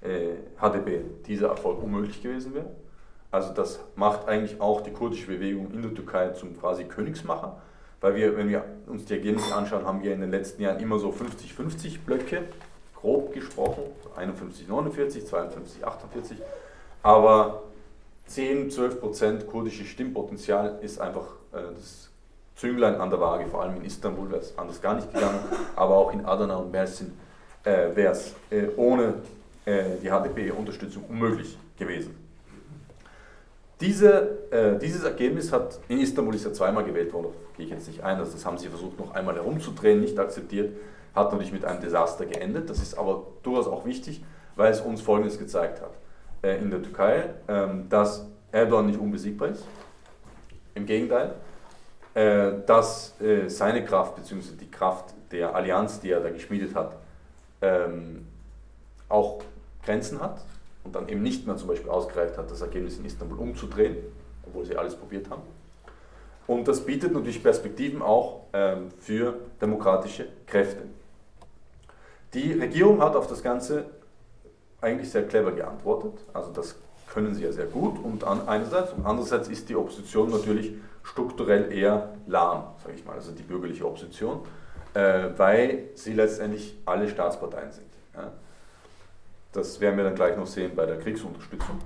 äh, HDP dieser Erfolg unmöglich gewesen wäre. Also das macht eigentlich auch die kurdische Bewegung in der Türkei zum quasi Königsmacher, weil wir, wenn wir uns die Ergebnisse anschauen, haben wir in den letzten Jahren immer so 50-50 Blöcke, grob gesprochen, 51, 49, 52, 48, aber 10, 12 Prozent kurdisches Stimmpotenzial ist einfach äh, das Zünglein an der Waage, vor allem in Istanbul wäre es anders gar nicht gegangen, aber auch in Adana und Mersin äh, wäre es äh, ohne die HDP-Unterstützung unmöglich gewesen. Diese, äh, dieses Ergebnis hat, in Istanbul ist ja zweimal gewählt worden, gehe ich jetzt nicht ein, also das haben sie versucht noch einmal herumzudrehen, nicht akzeptiert, hat natürlich mit einem Desaster geendet, das ist aber durchaus auch wichtig, weil es uns Folgendes gezeigt hat. Äh, in der Türkei, ähm, dass Erdogan nicht unbesiegbar ist, im Gegenteil, äh, dass äh, seine Kraft bzw. die Kraft der Allianz, die er da geschmiedet hat, ähm, auch Grenzen hat und dann eben nicht mehr zum Beispiel ausgereicht hat, das Ergebnis in Istanbul umzudrehen, obwohl sie alles probiert haben. Und das bietet natürlich Perspektiven auch ähm, für demokratische Kräfte. Die Regierung hat auf das Ganze eigentlich sehr clever geantwortet. Also das können sie ja sehr gut und an, einerseits und andererseits ist die Opposition natürlich strukturell eher lahm, sage ich mal, also die bürgerliche Opposition, äh, weil sie letztendlich alle Staatsparteien sind. Ja. Das werden wir dann gleich noch sehen bei der Kriegsunterstützung.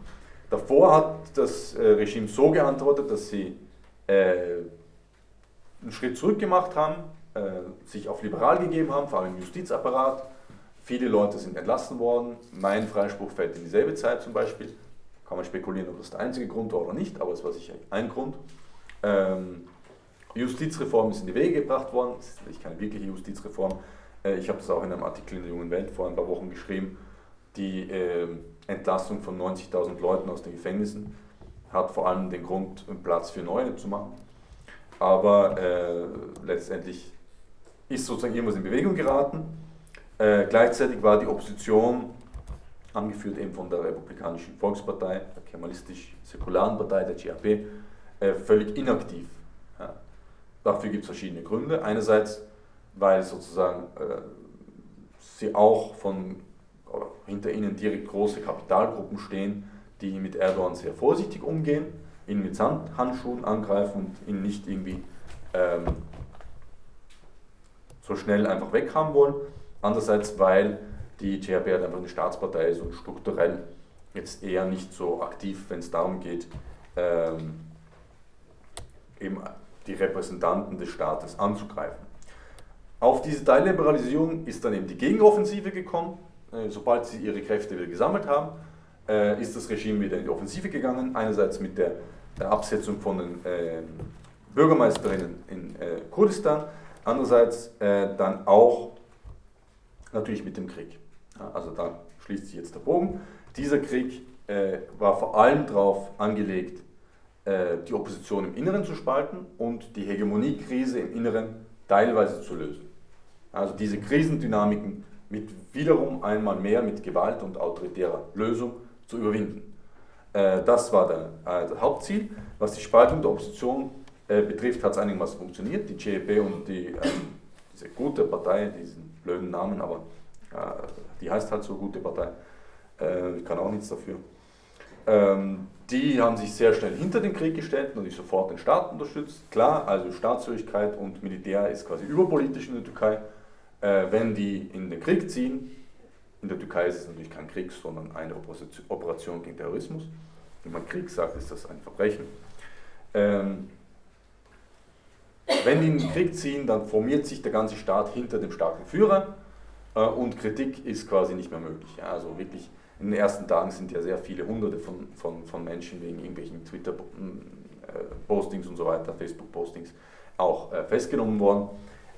Davor hat das äh, Regime so geantwortet, dass sie äh, einen Schritt zurück gemacht haben, äh, sich auf liberal gegeben haben, vor allem im Justizapparat. Viele Leute sind entlassen worden. Mein Freispruch fällt in dieselbe Zeit zum Beispiel. Kann man spekulieren, ob das der einzige Grund war oder nicht, aber es war sicher ein Grund. Ähm, Justizreform ist in die Wege gebracht worden. Das ist natürlich keine wirkliche Justizreform. Äh, ich habe das auch in einem Artikel in der Jungen Welt vor ein paar Wochen geschrieben. Die äh, Entlassung von 90.000 Leuten aus den Gefängnissen hat vor allem den Grund, Platz für neue zu machen. Aber äh, letztendlich ist sozusagen irgendwas in Bewegung geraten. Äh, gleichzeitig war die Opposition, angeführt eben von der Republikanischen Volkspartei, der kemalistisch-säkularen Partei, der GAP, äh, völlig inaktiv. Ja. Dafür gibt es verschiedene Gründe. Einerseits, weil sozusagen äh, sie auch von hinter ihnen direkt große Kapitalgruppen stehen, die mit Erdogan sehr vorsichtig umgehen, ihn mit Sandhandschuhen angreifen und ihn nicht irgendwie ähm, so schnell einfach weghaben wollen. Andererseits, weil die GHP halt einfach eine Staatspartei ist und strukturell jetzt eher nicht so aktiv, wenn es darum geht, ähm, eben die Repräsentanten des Staates anzugreifen. Auf diese Teilliberalisierung ist dann eben die Gegenoffensive gekommen. Äh, sobald sie ihre Kräfte wieder gesammelt haben, äh, ist das Regime wieder in die Offensive gegangen. Einerseits mit der Absetzung von den ähm, Bürgermeisterinnen in äh, Kurdistan, andererseits dann auch natürlich mit dem Krieg. Also da schließt sich jetzt der Bogen. Dieser Krieg war vor allem darauf angelegt, äh, die Opposition im Inneren zu spalten und die Hegemoniekrise im Inneren teilweise zu lösen. Also diese Krisendynamiken mit wiederum einmal mehr mit Gewalt und autoritärer Lösung zu überwinden. Äh, das war der, äh, das Hauptziel. Was die Spaltung der Opposition betrifft, hat es einigermaßen funktioniert. Die CEP und die, diese gute Partei, diesen blöden Namen, aber die heißt halt so gute Partei, ich kann auch nichts dafür. Ähm, die haben sich sehr schnell hinter den Krieg gestellt und sich sofort den Staat unterstützt. Klar, also Staatshörigkeit und Militär ist quasi überpolitisch in der Türkei. Äh, wenn die in den Krieg ziehen, in der Türkei ist es natürlich kein Krieg, sondern eine Operation- Operation gegen Terrorismus. Wenn man Krieg sagt, ist das ein Verbrechen. Ähm, wenn die in den Krieg ziehen, dann formiert sich der ganze Staat hinter dem starken Führer äh, und Kritik ist quasi nicht mehr möglich. Ja, also wirklich, in den ersten Tagen sind ja sehr viele Hunderte von, von, von Menschen wegen irgendwelchen Twitter-Postings und so weiter, Facebook-Postings auch äh, festgenommen worden.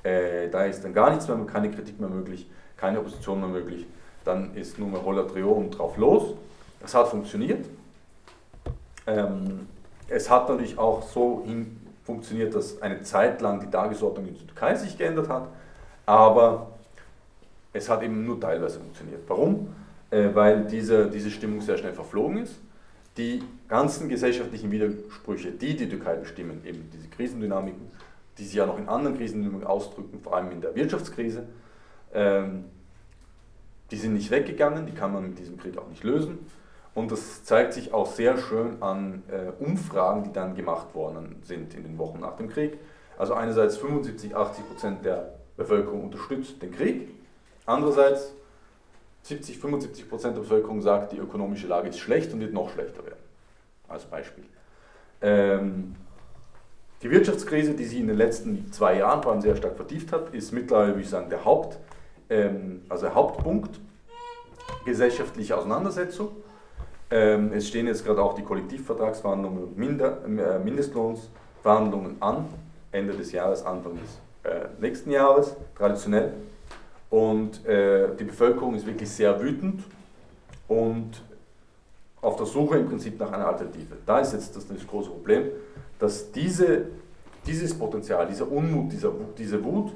Äh, da ist dann gar nichts mehr, keine Kritik mehr möglich, keine Opposition mehr möglich. Dann ist nur mehr Roller Trio und drauf los. Das hat funktioniert. Ähm, es hat natürlich auch so hin funktioniert, dass eine Zeit lang die Tagesordnung in der Türkei sich geändert hat, aber es hat eben nur teilweise funktioniert. Warum? Äh, weil diese, diese Stimmung sehr schnell verflogen ist. Die ganzen gesellschaftlichen Widersprüche, die die Türkei bestimmen, eben diese Krisendynamiken, die sich ja noch in anderen Krisendynamiken ausdrücken, vor allem in der Wirtschaftskrise, ähm, die sind nicht weggegangen, die kann man mit diesem Krieg auch nicht lösen. Und das zeigt sich auch sehr schön an äh, Umfragen, die dann gemacht worden sind in den Wochen nach dem Krieg. Also einerseits 75, 80 Prozent der Bevölkerung unterstützt den Krieg, andererseits 70, 75 Prozent der Bevölkerung sagt, die ökonomische Lage ist schlecht und wird noch schlechter werden. Als Beispiel. Ähm, die Wirtschaftskrise, die sich in den letzten zwei Jahren vor allem sehr stark vertieft hat, ist mittlerweile, würde ich sagen, der, Haupt, ähm, also der Hauptpunkt gesellschaftlicher Auseinandersetzung. Ähm, es stehen jetzt gerade auch die Kollektivvertragsverhandlungen und Minder, äh, Mindestlohnsverhandlungen an, Ende des Jahres, Anfang des äh, nächsten Jahres, traditionell. Und äh, die Bevölkerung ist wirklich sehr wütend und auf der Suche im Prinzip nach einer Alternative. Da ist jetzt das, das große Problem, dass diese, dieses Potenzial, dieser Unmut, dieser, diese Wut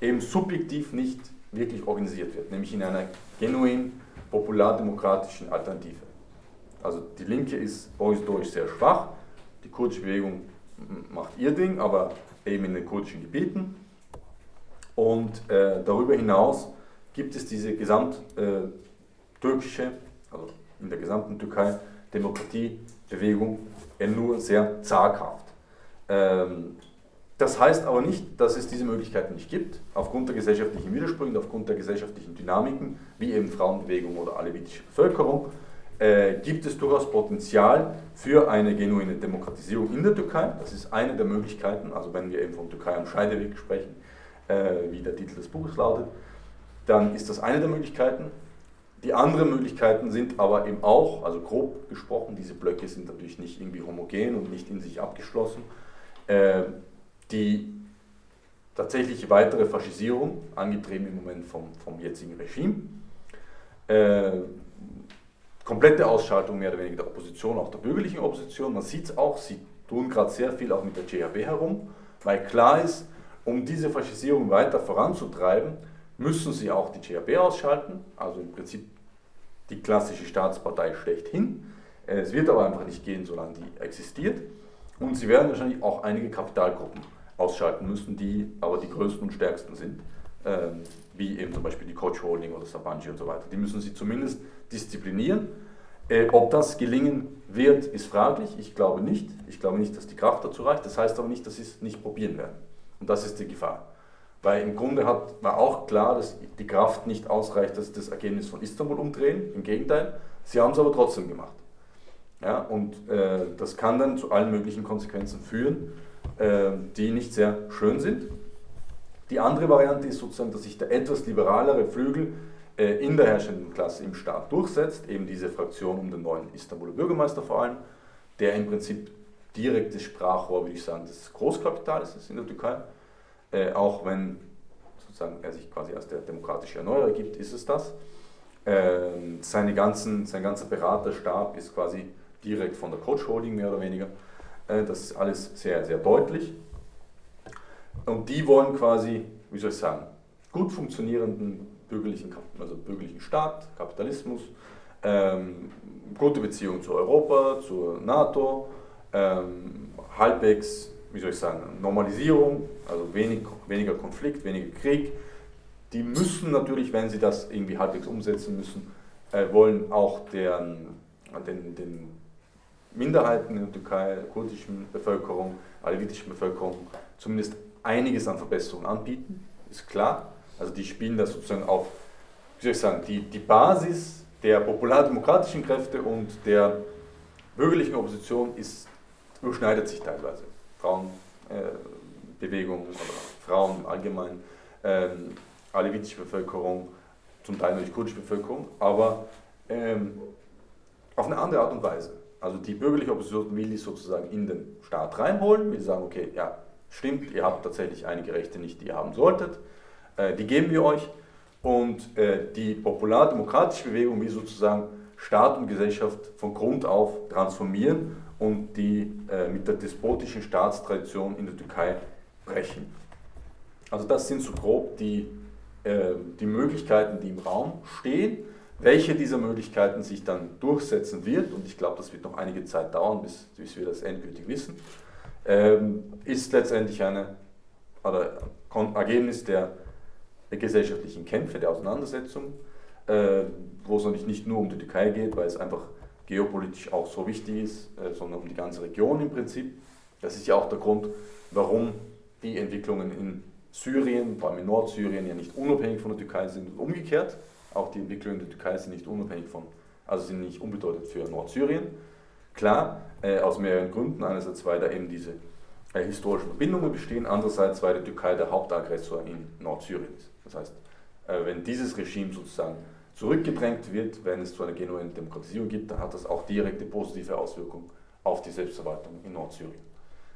eben subjektiv nicht wirklich organisiert wird, nämlich in einer genuin populardemokratischen Alternative. Also die Linke ist organisatorisch sehr schwach, die kurdische Bewegung macht ihr Ding, aber eben in den kurdischen Gebieten. Und äh, darüber hinaus gibt es diese gesamttürkische, äh, also in der gesamten Türkei, Demokratiebewegung nur sehr zaghaft. Ähm, das heißt aber nicht, dass es diese Möglichkeiten nicht gibt, aufgrund der gesellschaftlichen Widersprüche und aufgrund der gesellschaftlichen Dynamiken, wie eben Frauenbewegung oder alevitische Bevölkerung, äh, gibt es durchaus Potenzial für eine genuine Demokratisierung in der Türkei. Das ist eine der Möglichkeiten, also wenn wir eben von Türkei am Scheideweg sprechen, äh, wie der Titel des Buches lautet, dann ist das eine der Möglichkeiten. Die anderen Möglichkeiten sind aber eben auch, also grob gesprochen, diese Blöcke sind natürlich nicht irgendwie homogen und nicht in sich abgeschlossen, äh, die tatsächliche weitere Faschisierung, angetrieben im Moment vom, vom jetzigen Regime, äh, komplette Ausschaltung mehr oder weniger der Opposition, auch der bürgerlichen Opposition. Man sieht es auch, sie tun gerade sehr viel auch mit der GHB herum, weil klar ist, um diese Faschisierung weiter voranzutreiben, müssen sie auch die GHB ausschalten, also im Prinzip die klassische Staatspartei schlechthin. Es wird aber einfach nicht gehen, solange die existiert. Und sie werden wahrscheinlich auch einige Kapitalgruppen ausschalten müssen, die aber die größten und stärksten sind, ähm, wie eben zum Beispiel die Coach Holding oder Sabanji und so weiter. Die müssen sie zumindest disziplinieren. Äh, ob das gelingen wird, ist fraglich. Ich glaube nicht. Ich glaube nicht, dass die Kraft dazu reicht. Das heißt aber nicht, dass sie es nicht probieren werden. Und das ist die Gefahr. Weil im Grunde hat, war auch klar, dass die Kraft nicht ausreicht, dass sie das Ergebnis von Istanbul umdrehen. Im Gegenteil, sie haben es aber trotzdem gemacht. Ja, und äh, das kann dann zu allen möglichen Konsequenzen führen, äh, die nicht sehr schön sind. Die andere Variante ist sozusagen, dass sich der etwas liberalere Flügel äh, in der herrschenden Klasse im Staat durchsetzt, eben diese Fraktion um den neuen Istanbuler Bürgermeister vor allem, der im Prinzip direktes Sprachrohr, würde ich sagen, des Großkapitals ist in der Türkei. Äh, auch wenn sozusagen er sich quasi als der demokratische Erneuerer gibt, ist es das. Ähm, seine ganzen, sein ganzer Beraterstab ist quasi direkt von der Coach Holding mehr oder weniger. Äh, das ist alles sehr, sehr deutlich. Und die wollen quasi, wie soll ich sagen, gut funktionierenden bürgerlichen, also bürgerlichen Staat, Kapitalismus, ähm, gute Beziehung zu Europa, zur NATO, ähm, halbwegs, wie soll ich sagen, Normalisierung, also wenig, weniger Konflikt, weniger Krieg. Die müssen natürlich, wenn sie das irgendwie halbwegs umsetzen müssen, äh, wollen auch deren, den, den Minderheiten in der Türkei, kurdischen Bevölkerung, alevitischen Bevölkerung, zumindest einiges an Verbesserungen anbieten, ist klar. Also die spielen das sozusagen auf, wie soll ich sagen, die, die Basis der populardemokratischen Kräfte und der bürgerlichen Opposition ist, überschneidet sich teilweise. Frauenbewegung äh, Frauen im Allgemeinen, ähm, alevitische Bevölkerung, zum Teil natürlich kurdische Bevölkerung, aber ähm, auf eine andere Art und Weise. Also die bürgerliche Opposition will die sozusagen in den Staat reinholen, will sagen, okay, ja, stimmt, ihr habt tatsächlich einige Rechte nicht, die ihr haben solltet, äh, die geben wir euch. Und äh, die populardemokratische Bewegung will sozusagen Staat und Gesellschaft von Grund auf transformieren und die äh, mit der despotischen Staatstradition in der Türkei brechen. Also das sind so grob die, die Möglichkeiten, die im Raum stehen. Welche dieser Möglichkeiten sich dann durchsetzen wird, und ich glaube, das wird noch einige Zeit dauern, bis, bis wir das endgültig wissen, ähm, ist letztendlich eine, oder Ergebnis der, gesellschaftlichen Kämpfe, der Auseinandersetzung, äh, wo es natürlich nicht nur um die Türkei geht, weil es einfach geopolitisch auch so wichtig ist, äh, sondern um die ganze Region im Prinzip. Das ist ja auch der Grund, warum die Entwicklungen in Syrien, vor allem in Nordsyrien, ja nicht unabhängig von der Türkei sind und umgekehrt. Auch die Entwicklungen der Türkei sind nicht unabhängig von, also sind nicht unbedeutend für Nordsyrien. Klar, äh, aus mehreren Gründen. Einerseits, weil da eben diese äh, historischen Verbindungen bestehen, andererseits, weil die Türkei der Hauptaggressor in Nordsyrien ist. Das heißt, äh, wenn dieses Regime sozusagen zurückgedrängt wird, wenn es zu einer genuinen Demokratisierung gibt, dann hat das auch direkte positive Auswirkungen auf die Selbstverwaltung in Nordsyrien.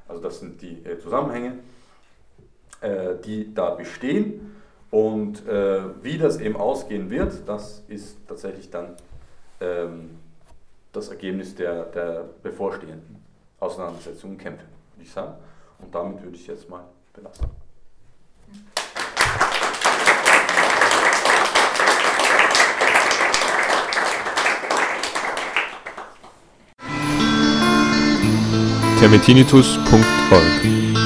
Also das sind die äh, Zusammenhänge, äh, die da bestehen. Und äh, wie das eben ausgehen wird, das ist tatsächlich dann ähm, das Ergebnis der, der bevorstehenden Auseinandersetzungen und Kämpfe, würde ich sagen. Und damit würde ich jetzt mal belassen. termitinitus.org